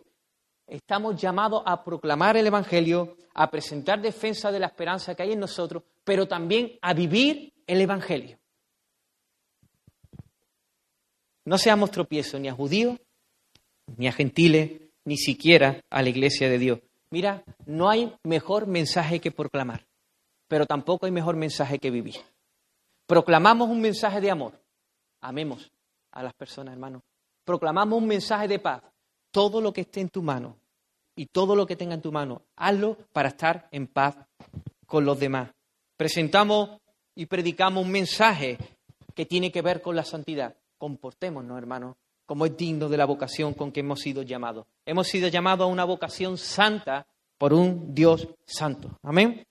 Estamos llamados a proclamar el Evangelio, a presentar defensa de la esperanza que hay en nosotros, pero también a vivir el Evangelio. No seamos tropiezos ni a judíos, ni a gentiles, ni siquiera a la iglesia de Dios. Mira, no hay mejor mensaje que proclamar, pero tampoco hay mejor mensaje que vivir. Proclamamos un mensaje de amor. Amemos a las personas, hermanos proclamamos un mensaje de paz. Todo lo que esté en tu mano y todo lo que tenga en tu mano, hazlo para estar en paz con los demás. Presentamos y predicamos un mensaje que tiene que ver con la santidad. Comportémonos, hermanos, como es digno de la vocación con que hemos sido llamados. Hemos sido llamados a una vocación santa por un Dios santo. Amén.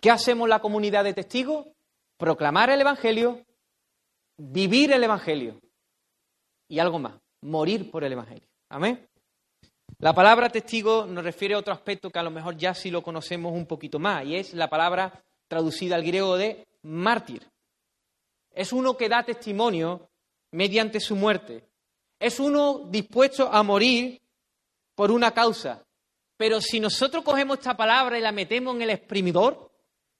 ¿Qué hacemos la comunidad de testigos? Proclamar el Evangelio, vivir el Evangelio y algo más, morir por el Evangelio. Amén. La palabra testigo nos refiere a otro aspecto que a lo mejor ya sí lo conocemos un poquito más, y es la palabra traducida al griego de mártir. Es uno que da testimonio mediante su muerte. Es uno dispuesto a morir por una causa. Pero si nosotros cogemos esta palabra y la metemos en el exprimidor,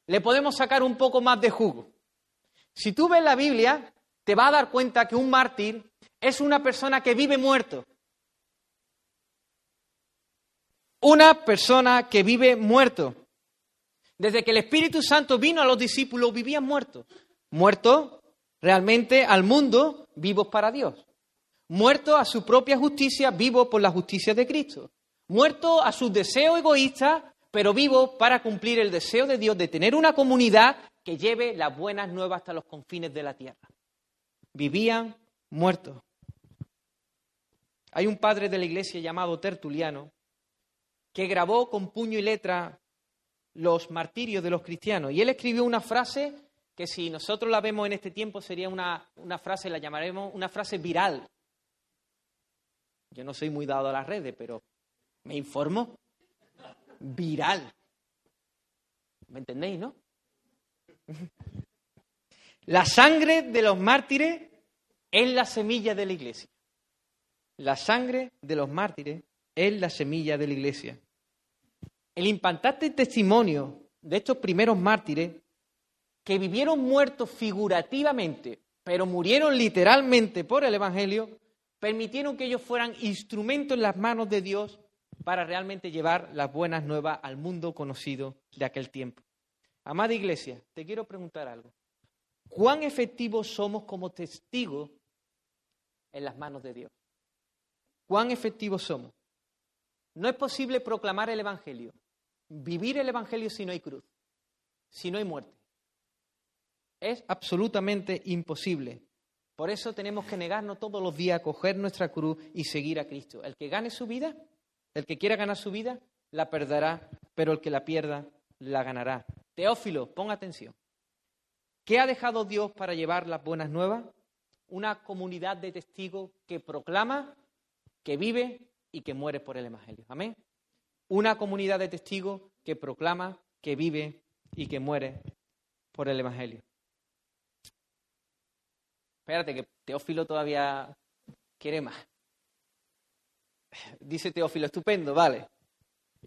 le podemos sacar un poco más de jugo. Si tú ves la Biblia, te vas a dar cuenta que un mártir es una persona que vive muerto. Una persona que vive muerto. Desde que el Espíritu Santo vino a los discípulos, vivían muertos. Muertos realmente al mundo, vivos para Dios. Muertos a su propia justicia, vivos por la justicia de Cristo. Muertos a sus deseos egoístas, pero vivos para cumplir el deseo de Dios de tener una comunidad que lleve las buenas nuevas hasta los confines de la tierra. Vivían muertos. Hay un padre de la iglesia llamado Tertuliano que grabó con puño y letra los martirios de los cristianos y él escribió una frase que si nosotros la vemos en este tiempo sería una, una frase, la llamaremos una frase viral. Yo no soy muy dado a las redes, pero me informo. Viral. ¿Me entendéis, no? La sangre de los mártires es la semilla de la iglesia. La sangre de los mártires es la semilla de la iglesia. El impactante testimonio de estos primeros mártires que vivieron muertos figurativamente, pero murieron literalmente por el Evangelio, permitieron que ellos fueran instrumentos en las manos de Dios para realmente llevar las buenas nuevas al mundo conocido de aquel tiempo. Amada iglesia, te quiero preguntar algo. ¿Cuán efectivos somos como testigos en las manos de Dios? ¿Cuán efectivos somos? No es posible proclamar el Evangelio, vivir el Evangelio si no hay cruz, si no hay muerte. Es absolutamente imposible. Por eso tenemos que negarnos todos los días a coger nuestra cruz y seguir a Cristo. El que gane su vida, el que quiera ganar su vida, la perderá, pero el que la pierda, la ganará. Teófilo, pon atención. ¿Qué ha dejado Dios para llevar las buenas nuevas? Una comunidad de testigos que proclama, que vive y que muere por el Evangelio. Amén. Una comunidad de testigos que proclama, que vive y que muere por el Evangelio. Espérate, que Teófilo todavía quiere más. Dice Teófilo, estupendo, vale.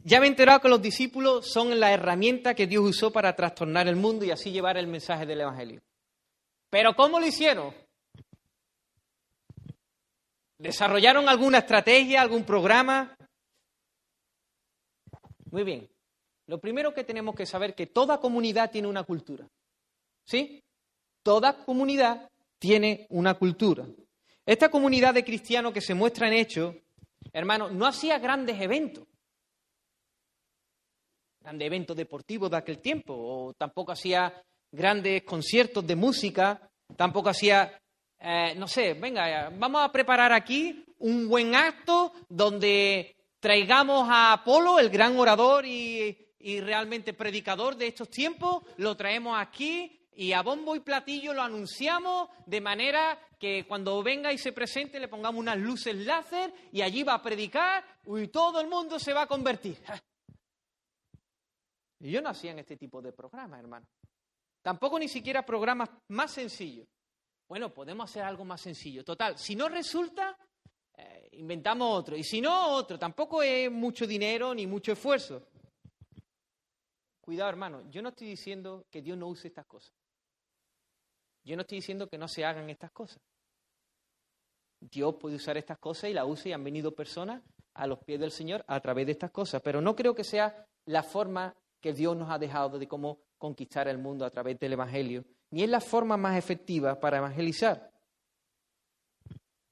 Ya me he enterado que los discípulos son la herramienta que Dios usó para trastornar el mundo y así llevar el mensaje del Evangelio. Pero ¿cómo lo hicieron? ¿Desarrollaron alguna estrategia, algún programa? Muy bien. Lo primero que tenemos que saber es que toda comunidad tiene una cultura. ¿Sí? Toda comunidad tiene una cultura. Esta comunidad de cristianos que se muestra en hecho, hermano, no hacía grandes eventos grandes eventos deportivos de aquel tiempo, o tampoco hacía grandes conciertos de música, tampoco hacía, eh, no sé, venga, vamos a preparar aquí un buen acto donde traigamos a Apolo, el gran orador y, y realmente predicador de estos tiempos, lo traemos aquí y a bombo y platillo lo anunciamos de manera que cuando venga y se presente le pongamos unas luces láser y allí va a predicar y todo el mundo se va a convertir. Y yo no hacía en este tipo de programas, hermano. Tampoco ni siquiera programas más sencillos. Bueno, podemos hacer algo más sencillo. Total, si no resulta, eh, inventamos otro. Y si no, otro. Tampoco es mucho dinero ni mucho esfuerzo. Cuidado, hermano. Yo no estoy diciendo que Dios no use estas cosas. Yo no estoy diciendo que no se hagan estas cosas. Dios puede usar estas cosas y la usa y han venido personas a los pies del Señor a través de estas cosas. Pero no creo que sea la forma que Dios nos ha dejado de cómo conquistar el mundo a través del Evangelio, ni es la forma más efectiva para evangelizar.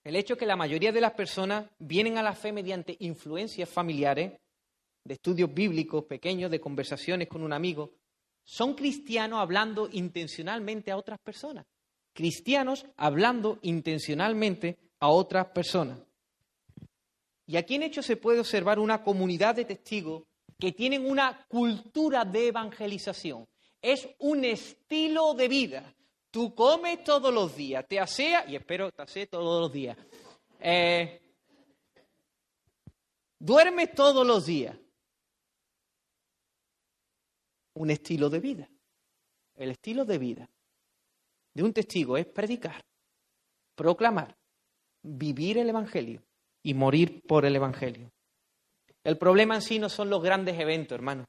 El hecho que la mayoría de las personas vienen a la fe mediante influencias familiares, de estudios bíblicos pequeños, de conversaciones con un amigo, son cristianos hablando intencionalmente a otras personas. Cristianos hablando intencionalmente a otras personas. Y aquí en hecho se puede observar una comunidad de testigos que tienen una cultura de evangelización. Es un estilo de vida. Tú comes todos los días, te aseas, y espero te asees todos los días. Eh, duermes todos los días. Un estilo de vida. El estilo de vida de un testigo es predicar, proclamar, vivir el Evangelio y morir por el Evangelio. El problema en sí no son los grandes eventos, hermano,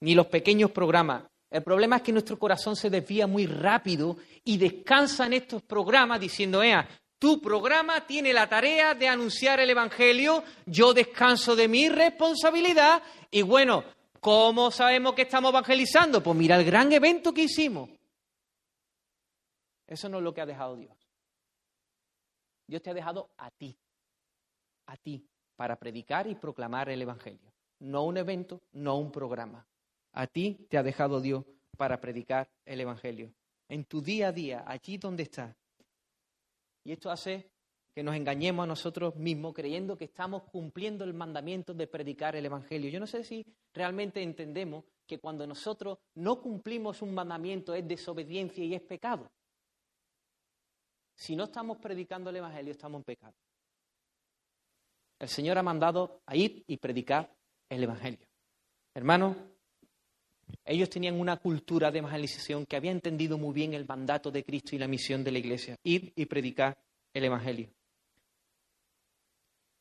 ni los pequeños programas. El problema es que nuestro corazón se desvía muy rápido y descansa en estos programas diciendo, Ea, tu programa tiene la tarea de anunciar el Evangelio, yo descanso de mi responsabilidad y bueno, ¿cómo sabemos que estamos evangelizando? Pues mira el gran evento que hicimos. Eso no es lo que ha dejado Dios. Dios te ha dejado a ti, a ti, para predicar y proclamar el Evangelio. No un evento, no un programa. A ti te ha dejado Dios para predicar el Evangelio. En tu día a día, allí donde estás. Y esto hace que nos engañemos a nosotros mismos creyendo que estamos cumpliendo el mandamiento de predicar el Evangelio. Yo no sé si realmente entendemos que cuando nosotros no cumplimos un mandamiento es desobediencia y es pecado. Si no estamos predicando el Evangelio, estamos en pecado. El Señor ha mandado a ir y predicar el Evangelio. Hermanos, ellos tenían una cultura de evangelización que había entendido muy bien el mandato de Cristo y la misión de la Iglesia, ir y predicar el Evangelio.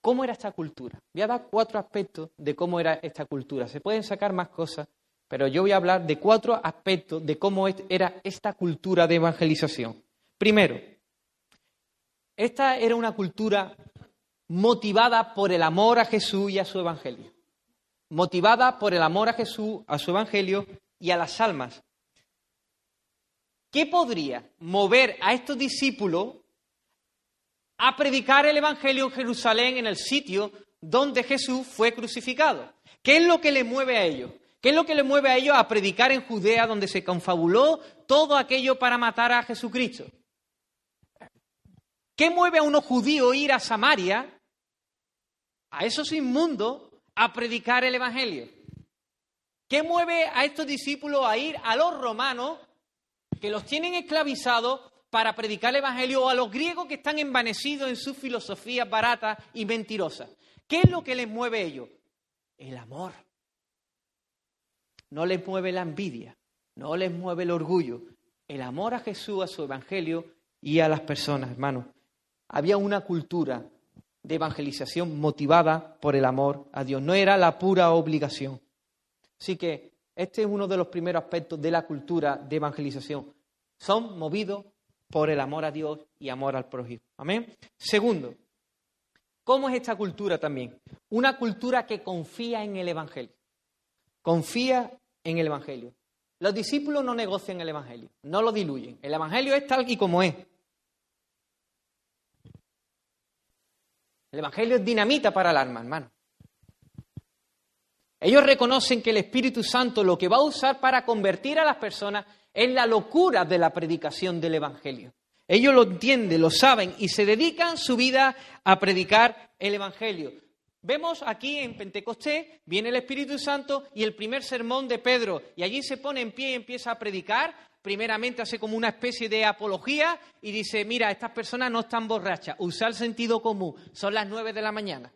¿Cómo era esta cultura? Voy a dar cuatro aspectos de cómo era esta cultura. Se pueden sacar más cosas, pero yo voy a hablar de cuatro aspectos de cómo era esta cultura de evangelización. Primero, esta era una cultura motivada por el amor a Jesús y a su Evangelio. Motivada por el amor a Jesús, a su Evangelio y a las almas. ¿Qué podría mover a estos discípulos a predicar el Evangelio en Jerusalén, en el sitio donde Jesús fue crucificado? ¿Qué es lo que le mueve a ellos? ¿Qué es lo que le mueve a ellos a predicar en Judea, donde se confabuló todo aquello para matar a Jesucristo? ¿Qué mueve a unos judíos ir a Samaria a esos inmundos a predicar el Evangelio? ¿Qué mueve a estos discípulos a ir a los romanos que los tienen esclavizados para predicar el Evangelio o a los griegos que están envanecidos en sus filosofías baratas y mentirosas? ¿Qué es lo que les mueve a ellos? El amor. No les mueve la envidia, no les mueve el orgullo. El amor a Jesús, a su Evangelio y a las personas, hermanos. Había una cultura de evangelización motivada por el amor a Dios, no era la pura obligación. Así que este es uno de los primeros aspectos de la cultura de evangelización. Son movidos por el amor a Dios y amor al prójimo. Amén. Segundo, ¿cómo es esta cultura también? Una cultura que confía en el Evangelio. Confía en el Evangelio. Los discípulos no negocian el Evangelio, no lo diluyen. El Evangelio es tal y como es. El Evangelio es dinamita para el alma, hermano. Ellos reconocen que el Espíritu Santo lo que va a usar para convertir a las personas es la locura de la predicación del Evangelio. Ellos lo entienden, lo saben y se dedican su vida a predicar el Evangelio. Vemos aquí en Pentecostés, viene el Espíritu Santo y el primer sermón de Pedro, y allí se pone en pie y empieza a predicar, primeramente hace como una especie de apología y dice, mira, estas personas no están borrachas, usa el sentido común, son las nueve de la mañana.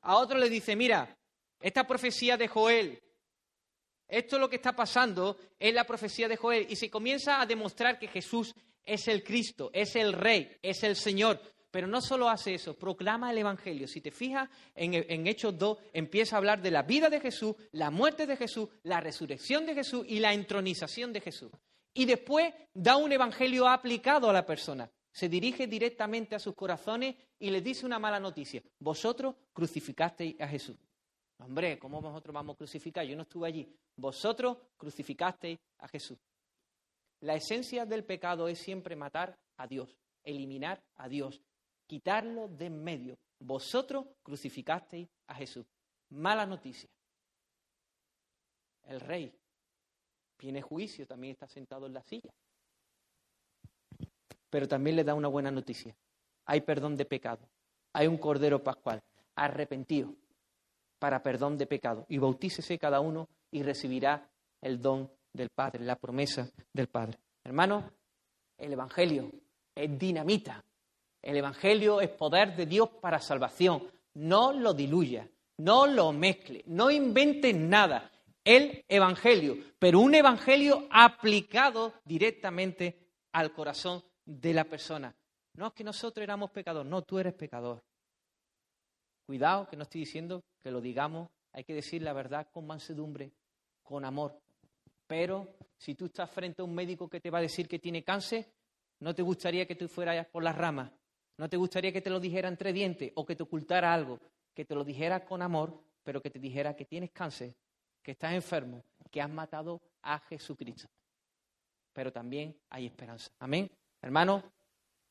A otro le dice, mira, esta profecía de Joel, esto es lo que está pasando es la profecía de Joel y se comienza a demostrar que Jesús es el Cristo, es el Rey, es el Señor. Pero no solo hace eso, proclama el Evangelio. Si te fijas en, en, Hechos 2, empieza a hablar de la vida de Jesús, la muerte de Jesús, la resurrección de Jesús y la entronización de Jesús. Y después da un Evangelio aplicado a la persona. Se dirige directamente a sus corazones y les dice una mala noticia. Vosotros crucificasteis a Jesús. Hombre, ¿cómo vosotros vamos a crucificar? Yo no estuve allí. Vosotros crucificasteis a Jesús. La esencia del pecado es siempre matar a Dios, eliminar a Dios, quitarlo de en medio. Vosotros crucificasteis a Jesús. Mala noticia. El rey tiene juicio, también está sentado en la silla. Pero también le da una buena noticia. Hay perdón de pecado. Hay un cordero pascual. Arrepentido para perdón de pecado. Y bautícese cada uno y recibirá el don del Padre, la promesa del Padre. Hermano, el Evangelio es dinamita el Evangelio es poder de Dios para salvación. No lo diluya, no lo mezcle, no inventes nada. El Evangelio, pero un Evangelio aplicado directamente al corazón de la persona. No es que nosotros éramos pecadores, no, tú eres pecador. Cuidado, que no estoy diciendo que lo digamos, hay que decir la verdad con mansedumbre, con amor. Pero si tú estás frente a un médico que te va a decir que tiene cáncer, no te gustaría que tú fueras por las ramas, ¿No te gustaría que te lo dijera entre dientes o que te ocultara algo? Que te lo dijera con amor, pero que te dijera que tienes cáncer, que estás enfermo, que has matado a Jesucristo. Pero también hay esperanza. Amén. Hermanos,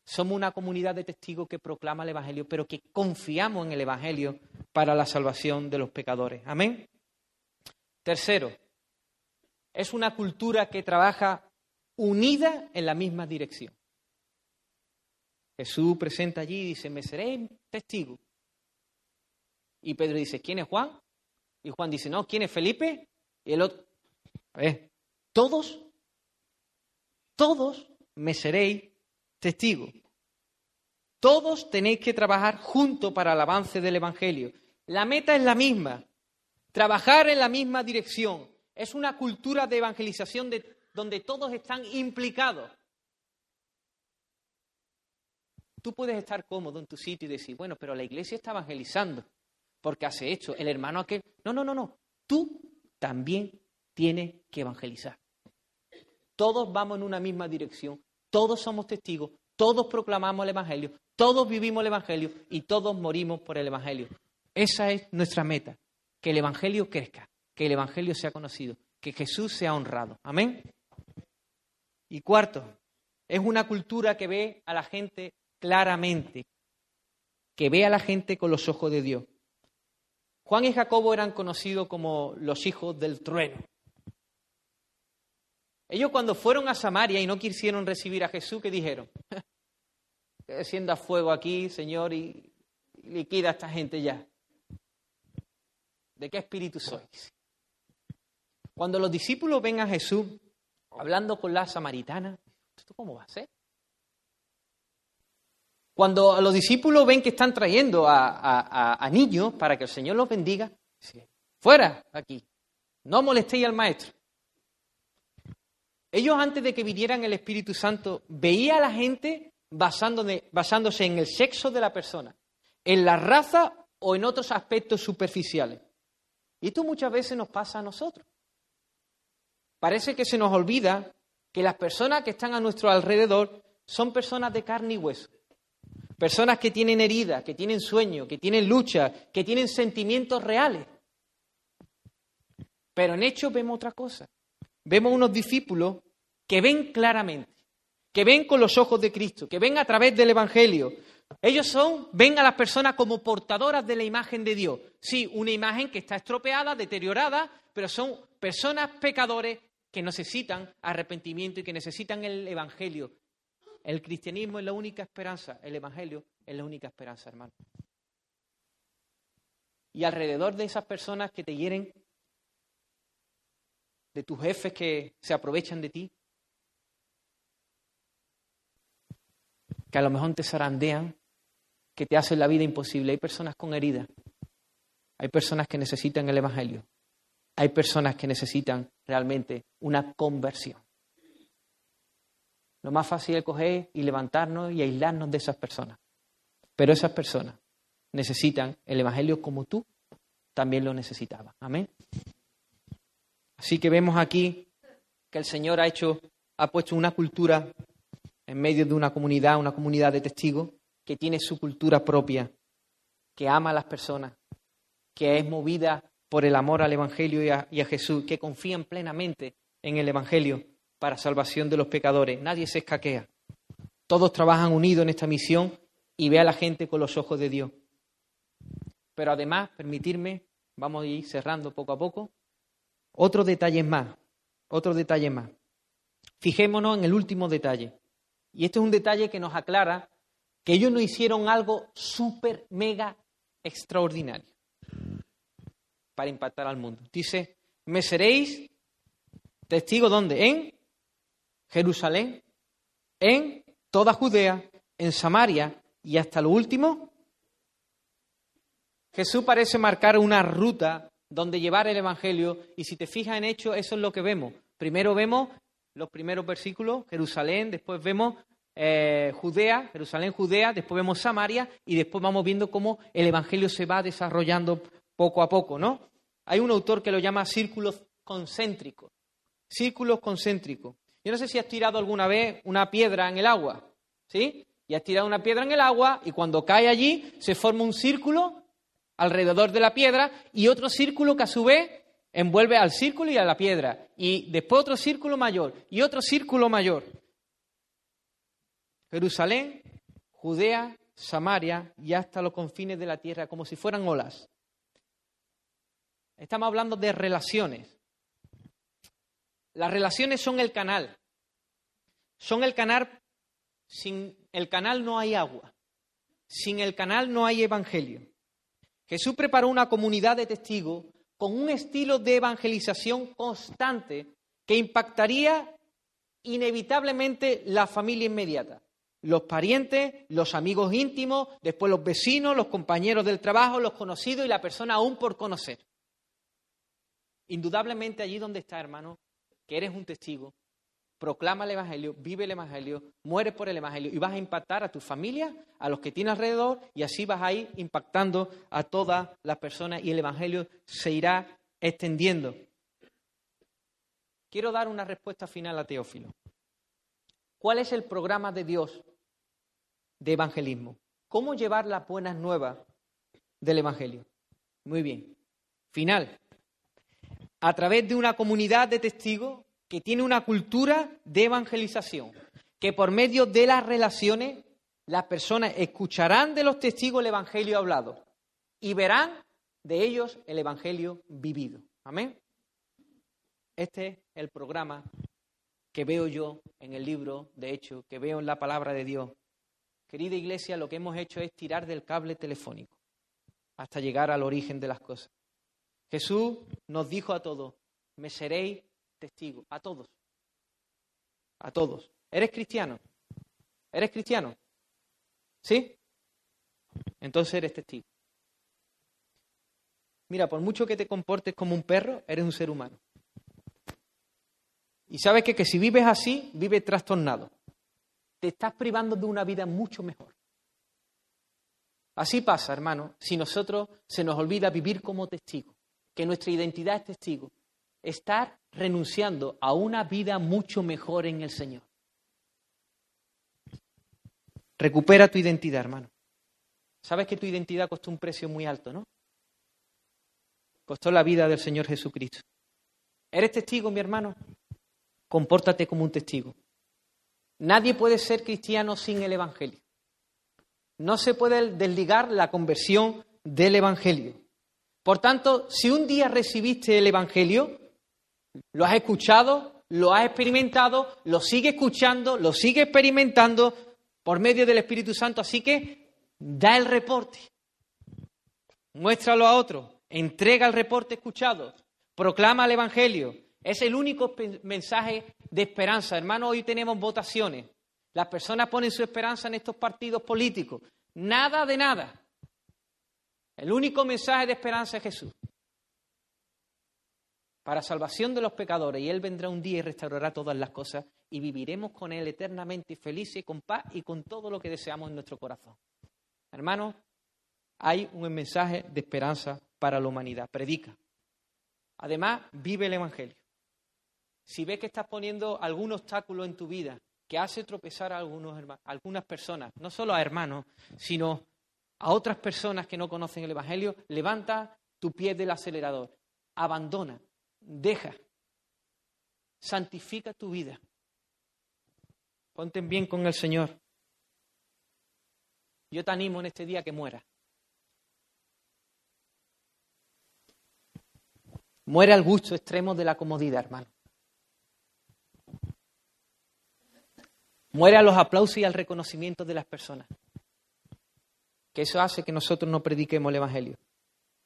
somos una comunidad de testigos que proclama el Evangelio, pero que confiamos en el Evangelio para la salvación de los pecadores. Amén. Tercero, es una cultura que trabaja unida en la misma dirección. Jesús presenta allí y dice, me seré testigo. Y Pedro dice, ¿quién es Juan? Y Juan dice, no, ¿quién es Felipe? Y el otro, a ver, todos, todos me seréis testigos. Todos tenéis que trabajar juntos para el avance del Evangelio. La meta es la misma, trabajar en la misma dirección. Es una cultura de evangelización de, donde todos están implicados. Tú puedes estar cómodo en tu sitio y decir, bueno, pero la iglesia está evangelizando porque hace esto, el hermano aquel. No, no, no, no. Tú también tienes que evangelizar. Todos vamos en una misma dirección, todos somos testigos, todos proclamamos el Evangelio, todos vivimos el Evangelio y todos morimos por el Evangelio. Esa es nuestra meta, que el Evangelio crezca, que el Evangelio sea conocido, que Jesús sea honrado. Amén. Y cuarto, es una cultura que ve a la gente claramente, que ve a la gente con los ojos de Dios. Juan y Jacobo eran conocidos como los hijos del trueno. Ellos cuando fueron a Samaria y no quisieron recibir a Jesús, ¿qué dijeron? Que descienda fuego aquí, Señor, y liquida a esta gente ya. ¿De qué espíritu sois? Cuando los discípulos ven a Jesús hablando con la samaritana, ¿esto cómo va a ser? Cuando los discípulos ven que están trayendo a, niños para que el Señor los bendiga, fuera aquí, no molestéis al maestro. Ellos antes de que vinieran el Espíritu Santo, veía a la gente basándose en el sexo de la persona, en la raza o en otros aspectos superficiales. Y esto muchas veces nos pasa a nosotros. Parece que se nos olvida que las personas que están a nuestro alrededor son personas de carne y hueso. Personas que tienen heridas, que tienen sueños, que tienen lucha, que tienen sentimientos reales. Pero en hechos vemos otra cosa. Vemos unos discípulos que ven claramente, que ven con los ojos de Cristo, que ven a través del Evangelio. Ellos son, ven a las personas como portadoras de la imagen de Dios. Sí, una imagen que está estropeada, deteriorada, pero son personas pecadores que necesitan arrepentimiento y que necesitan el Evangelio, el cristianismo es la única esperanza, el Evangelio es la única esperanza, hermano. Y alrededor de esas personas que te hieren, de tus jefes que se aprovechan de ti, que a lo mejor te zarandean, que te hacen la vida imposible. Hay personas con heridas, hay personas que necesitan el Evangelio, hay personas que necesitan realmente una conversión. Lo más fácil es coger y levantarnos y aislarnos de esas personas. Pero esas personas necesitan el Evangelio como tú también lo necesitabas. Amén. Así que vemos aquí que el Señor ha hecho, ha puesto una cultura en medio de una comunidad, una comunidad de testigos, que tiene su cultura propia, que ama a las personas, que es movida por el amor al Evangelio y a, Jesús, que confían plenamente en el Evangelio para salvación de los pecadores. Nadie se escaquea. Todos trabajan unidos en esta misión y ve a la gente con los ojos de Dios. Pero además, permitirme, vamos a ir cerrando poco a poco, otros detalles más, otros detalles más. Fijémonos en el último detalle. Y este es un detalle que nos aclara que ellos no hicieron algo súper, mega extraordinario para impactar al mundo. Dice, me seréis testigo ¿dónde? En Jerusalén, en toda Judea, en Samaria y hasta lo último. Jesús parece marcar una ruta donde llevar el Evangelio y si te fijas en hecho, eso es lo que vemos. Primero vemos los primeros versículos, Jerusalén, después vemos eh, Judea, Jerusalén, Judea, después vemos Samaria y después vamos viendo cómo el Evangelio se va desarrollando poco a poco, ¿no? Hay un autor que lo llama círculos concéntricos, círculos concéntricos. Yo no sé si has tirado alguna vez una piedra en el agua, ¿sí? Y has tirado una piedra en el agua y cuando cae allí se forma un círculo alrededor de la piedra y otro círculo que a su vez envuelve al círculo y a la piedra. Y después otro círculo mayor y otro círculo mayor. Jerusalén, Judea, Samaria y hasta los confines de la tierra, como si fueran olas. Estamos hablando de relaciones. Las relaciones son el canal. Son el canal, sin el canal no hay agua. Sin el canal no hay evangelio. Jesús preparó una comunidad de testigos con un estilo de evangelización constante que impactaría inevitablemente la familia inmediata. Los parientes, los amigos íntimos, después los vecinos, los compañeros del trabajo, los conocidos y la persona aún por conocer. Indudablemente allí donde está, hermano, que eres un testigo, proclama el Evangelio, vive el Evangelio, muere por el Evangelio y vas a impactar a tu familia, a los que tienes alrededor y así vas a ir impactando a todas las personas y el Evangelio se irá extendiendo. Quiero dar una respuesta final a Teófilo. ¿Cuál es el programa de Dios de evangelismo? ¿Cómo llevar las buenas nuevas del Evangelio? Muy bien. Final. A través de una comunidad de testigos que tiene una cultura de evangelización, que por medio de las relaciones las personas escucharán de los testigos el Evangelio hablado y verán de ellos el Evangelio vivido. Amén. Este es el programa que veo yo en el libro, de hecho, que veo en la palabra de Dios. Querida iglesia, lo que hemos hecho es tirar del cable telefónico hasta llegar al origen de las cosas. Jesús nos dijo a todos, me seréis testigo, a todos. A todos. ¿Eres cristiano? ¿Eres cristiano? ¿Sí? Entonces eres testigo. Mira, por mucho que te comportes como un perro, eres un ser humano. Y sabes que, que si vives así, vives trastornado. Te estás privando de una vida mucho mejor. Así pasa, hermano, si nosotros se nos olvida vivir como testigo, que nuestra identidad es testigo, estar renunciando a una vida mucho mejor en el Señor. Recupera tu identidad, hermano. Sabes que tu identidad costó un precio muy alto, ¿no? Costó la vida del Señor Jesucristo. ¿Eres testigo, mi hermano? Compórtate como un testigo. Nadie puede ser cristiano sin el Evangelio. No se puede desligar la conversión del Evangelio. Por tanto, si un día recibiste el Evangelio, lo has escuchado, lo has experimentado, lo sigue escuchando, lo sigue experimentando por medio del Espíritu Santo. Así que da el reporte, muéstralo a otro, entrega el reporte escuchado, proclama el Evangelio. Es el único mensaje de esperanza. Hermano, hoy tenemos votaciones. Las personas ponen su esperanza en estos partidos políticos. Nada de nada. El único mensaje de esperanza es Jesús para salvación de los pecadores, y Él vendrá un día y restaurará todas las cosas, y viviremos con Él eternamente felices con paz y con todo lo que deseamos en nuestro corazón. Hermanos, hay un mensaje de esperanza para la humanidad. Predica. Además, vive el Evangelio. Si ves que estás poniendo algún obstáculo en tu vida que hace tropezar a, algunos, a algunas personas, no solo a hermanos, sino a otras personas que no conocen el Evangelio, levanta tu pie del acelerador, abandona, deja, santifica tu vida. Ponte bien con el Señor. Yo te animo en este día que muera. Muere al gusto extremo de la comodidad, hermano. Muere a los aplausos y al reconocimiento de las personas. Que eso hace que nosotros no prediquemos el Evangelio.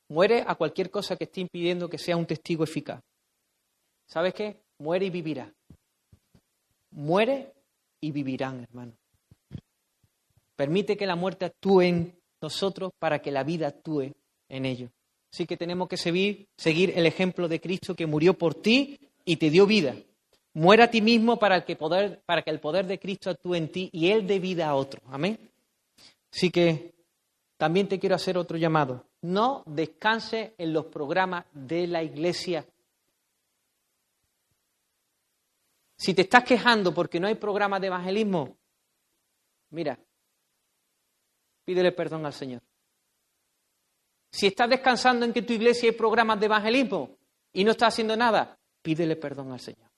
Muere a cualquier cosa que esté impidiendo que sea un testigo eficaz. ¿Sabes qué? Muere y vivirá. Muere y vivirán, hermano. Permite que la muerte actúe en nosotros para que la vida actúe en ellos. Así que tenemos que seguir, el ejemplo de Cristo que murió por ti y te dio vida. Muera a ti mismo para que, poder, para que el poder de Cristo actúe en ti y Él dé vida a otro. Amén. Así que también te quiero hacer otro llamado. No descanse en los programas de la iglesia. Si te estás quejando porque no hay programa de evangelismo, mira, pídele perdón al Señor. Si estás descansando en que tu iglesia hay programas de evangelismo y no estás haciendo nada, pídele perdón al Señor.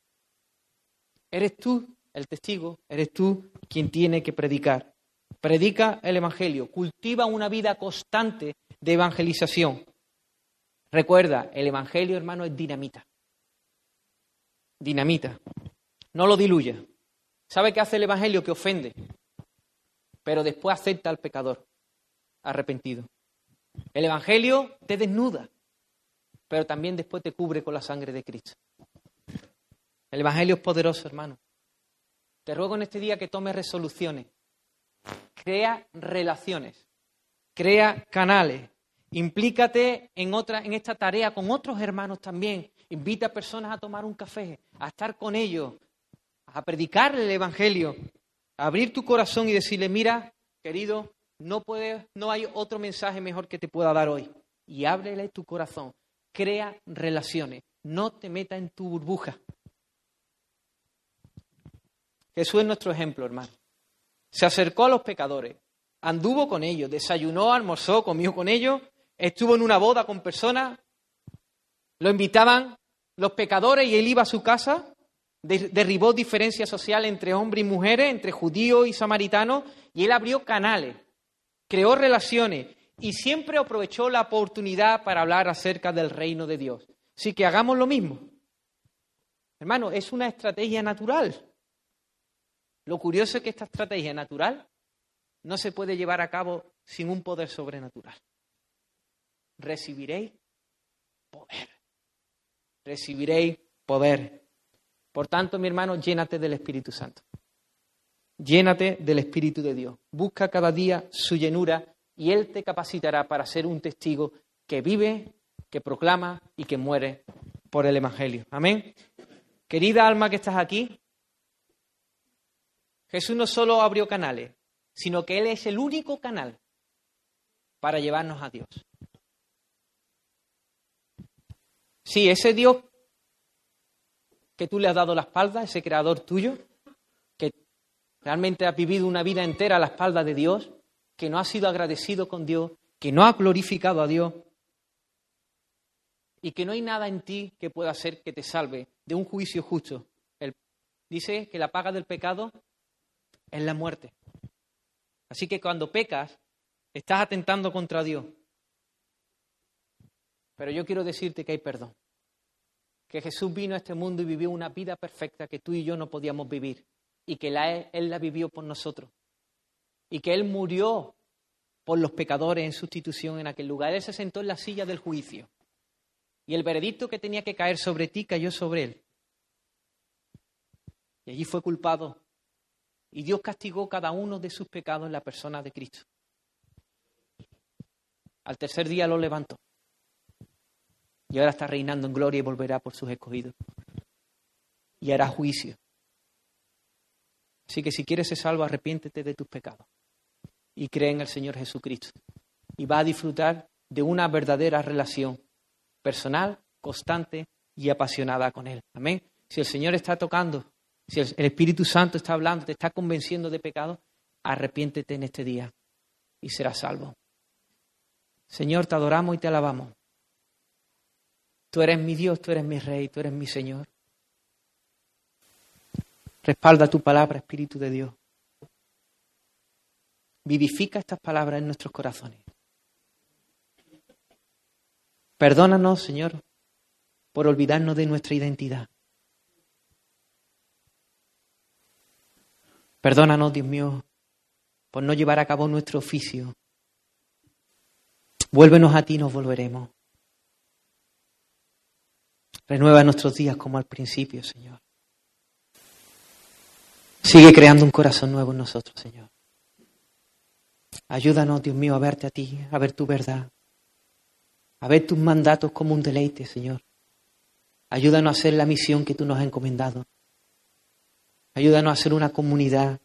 Eres tú el testigo, eres tú quien tiene que predicar. Predica el Evangelio, cultiva una vida constante de evangelización. Recuerda, el Evangelio, hermano, es dinamita. Dinamita. No lo diluya. ¿Sabe qué hace el Evangelio? Que ofende. pero después acepta al pecador arrepentido. El Evangelio te desnuda, pero también después te cubre con la sangre de Cristo. El Evangelio es poderoso, hermano. Te ruego en este día que tomes resoluciones. Crea relaciones. Crea canales. Implícate en, otra, en esta tarea con otros hermanos también. Invita a personas a tomar un café, a estar con ellos, a predicar el Evangelio, a abrir tu corazón y decirle, mira, querido, no, puede, no hay otro mensaje mejor que te pueda dar hoy. Y ábrele tu corazón. Crea relaciones. No te metas en tu burbuja. Jesús es nuestro ejemplo, hermano. Se acercó a los pecadores, anduvo con ellos, desayunó, almorzó, comió con ellos, estuvo en una boda con personas, lo invitaban los pecadores y él iba a su casa, derribó diferencias sociales entre hombres y mujeres, entre judíos y samaritanos, y él abrió canales, creó relaciones y siempre aprovechó la oportunidad para hablar acerca del reino de Dios. Así que hagamos lo mismo. Hermano, es una estrategia natural. Lo curioso es que esta estrategia natural no se puede llevar a cabo sin un poder sobrenatural. Recibiréis poder. Recibiréis poder. Por tanto, mi hermano, llénate del Espíritu Santo. Llénate del Espíritu de Dios. Busca cada día su llenura y Él te capacitará para ser un testigo que vive, que proclama y que muere por el Evangelio. Amén. Querida alma que estás aquí, Jesús no solo abrió canales, sino que Él es el único canal para llevarnos a Dios. Sí, ese Dios que tú le has dado la espalda, ese creador tuyo, que realmente ha vivido una vida entera a la espalda de Dios, que no ha sido agradecido con Dios, que no ha glorificado a Dios y que no hay nada en ti que pueda hacer que te salve de un juicio justo. Él dice que la paga del pecado es la muerte. Así que cuando pecas, estás atentando contra Dios. Pero yo quiero decirte que hay perdón. Que Jesús vino a este mundo y vivió una vida perfecta que tú y yo no podíamos vivir. Y que Él la vivió por nosotros. Y que Él murió por los pecadores en sustitución en aquel lugar. Él se sentó en la silla del juicio. Y el veredicto que tenía que caer sobre ti cayó sobre Él. Y allí fue culpado y Dios castigó cada uno de sus pecados en la persona de Cristo. Al tercer día lo levantó. Y ahora está reinando en gloria y volverá por sus escogidos. Y hará juicio. Así que si quieres ser salvo, arrepiéntete de tus pecados. Y cree en el Señor Jesucristo. Y va a disfrutar de una verdadera relación personal, constante y apasionada con Él. Amén. Si el Señor está tocando si el Espíritu Santo está hablando, te está convenciendo de pecado, arrepiéntete en este día y serás salvo. Señor, te adoramos y te alabamos. Tú eres mi Dios, tú eres mi Rey, tú eres mi Señor. Respalda tu palabra, Espíritu de Dios. Vivifica estas palabras en nuestros corazones. Perdónanos, Señor, por olvidarnos de nuestra identidad. Perdónanos, Dios mío, por no llevar a cabo nuestro oficio. Vuélvenos a ti, nos volveremos. Renueva nuestros días como al principio, Señor. Sigue creando un corazón nuevo en nosotros, Señor. Ayúdanos, Dios mío, a verte a ti, a ver tu verdad, a ver tus mandatos como un deleite, Señor. Ayúdanos a hacer la misión que tú nos has encomendado. Ayúdanos a ser una comunidad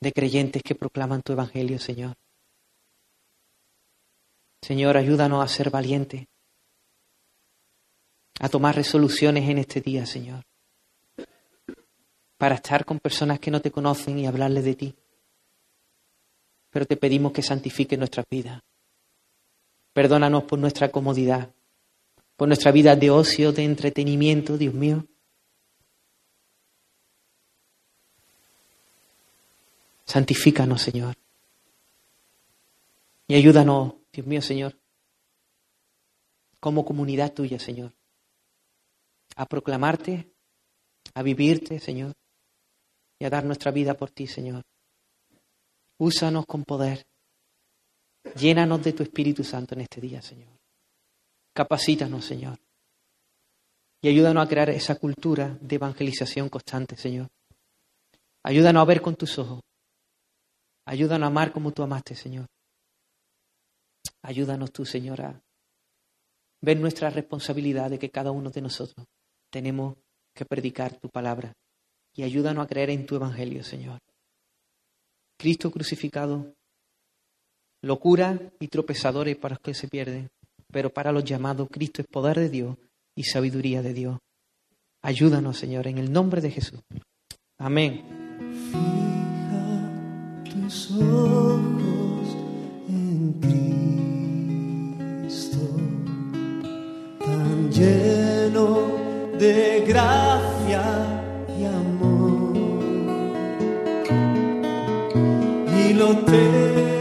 de creyentes que proclaman tu evangelio, Señor. Señor, ayúdanos a ser valientes, a tomar resoluciones en este día, Señor, para estar con personas que no te conocen y hablarles de ti. Pero te pedimos que santifique nuestras vidas. Perdónanos por nuestra comodidad, por nuestra vida de ocio, de entretenimiento, Dios mío. Santifícanos, Señor. Y ayúdanos, Dios mío, Señor, como comunidad tuya, Señor, a proclamarte, a vivirte, Señor, y a dar nuestra vida por ti, Señor. Úsanos con poder. Llénanos de tu Espíritu Santo en este día, Señor. Capacítanos, Señor. Y ayúdanos a crear esa cultura de evangelización constante, Señor. Ayúdanos a ver con tus ojos. Ayúdanos a amar como tú amaste, Señor. Ayúdanos tú, Señor, a ver nuestra responsabilidad de que cada uno de nosotros tenemos que predicar tu palabra. Y ayúdanos a creer en tu evangelio, Señor. Cristo crucificado, locura y tropezadores para los que se pierden, pero para los llamados, Cristo es poder de Dios y sabiduría de Dios. Ayúdanos, Señor, en el nombre de Jesús. Amén. Fija tus ojos en Cristo, tan lleno de gracia y amor. Y lo tengo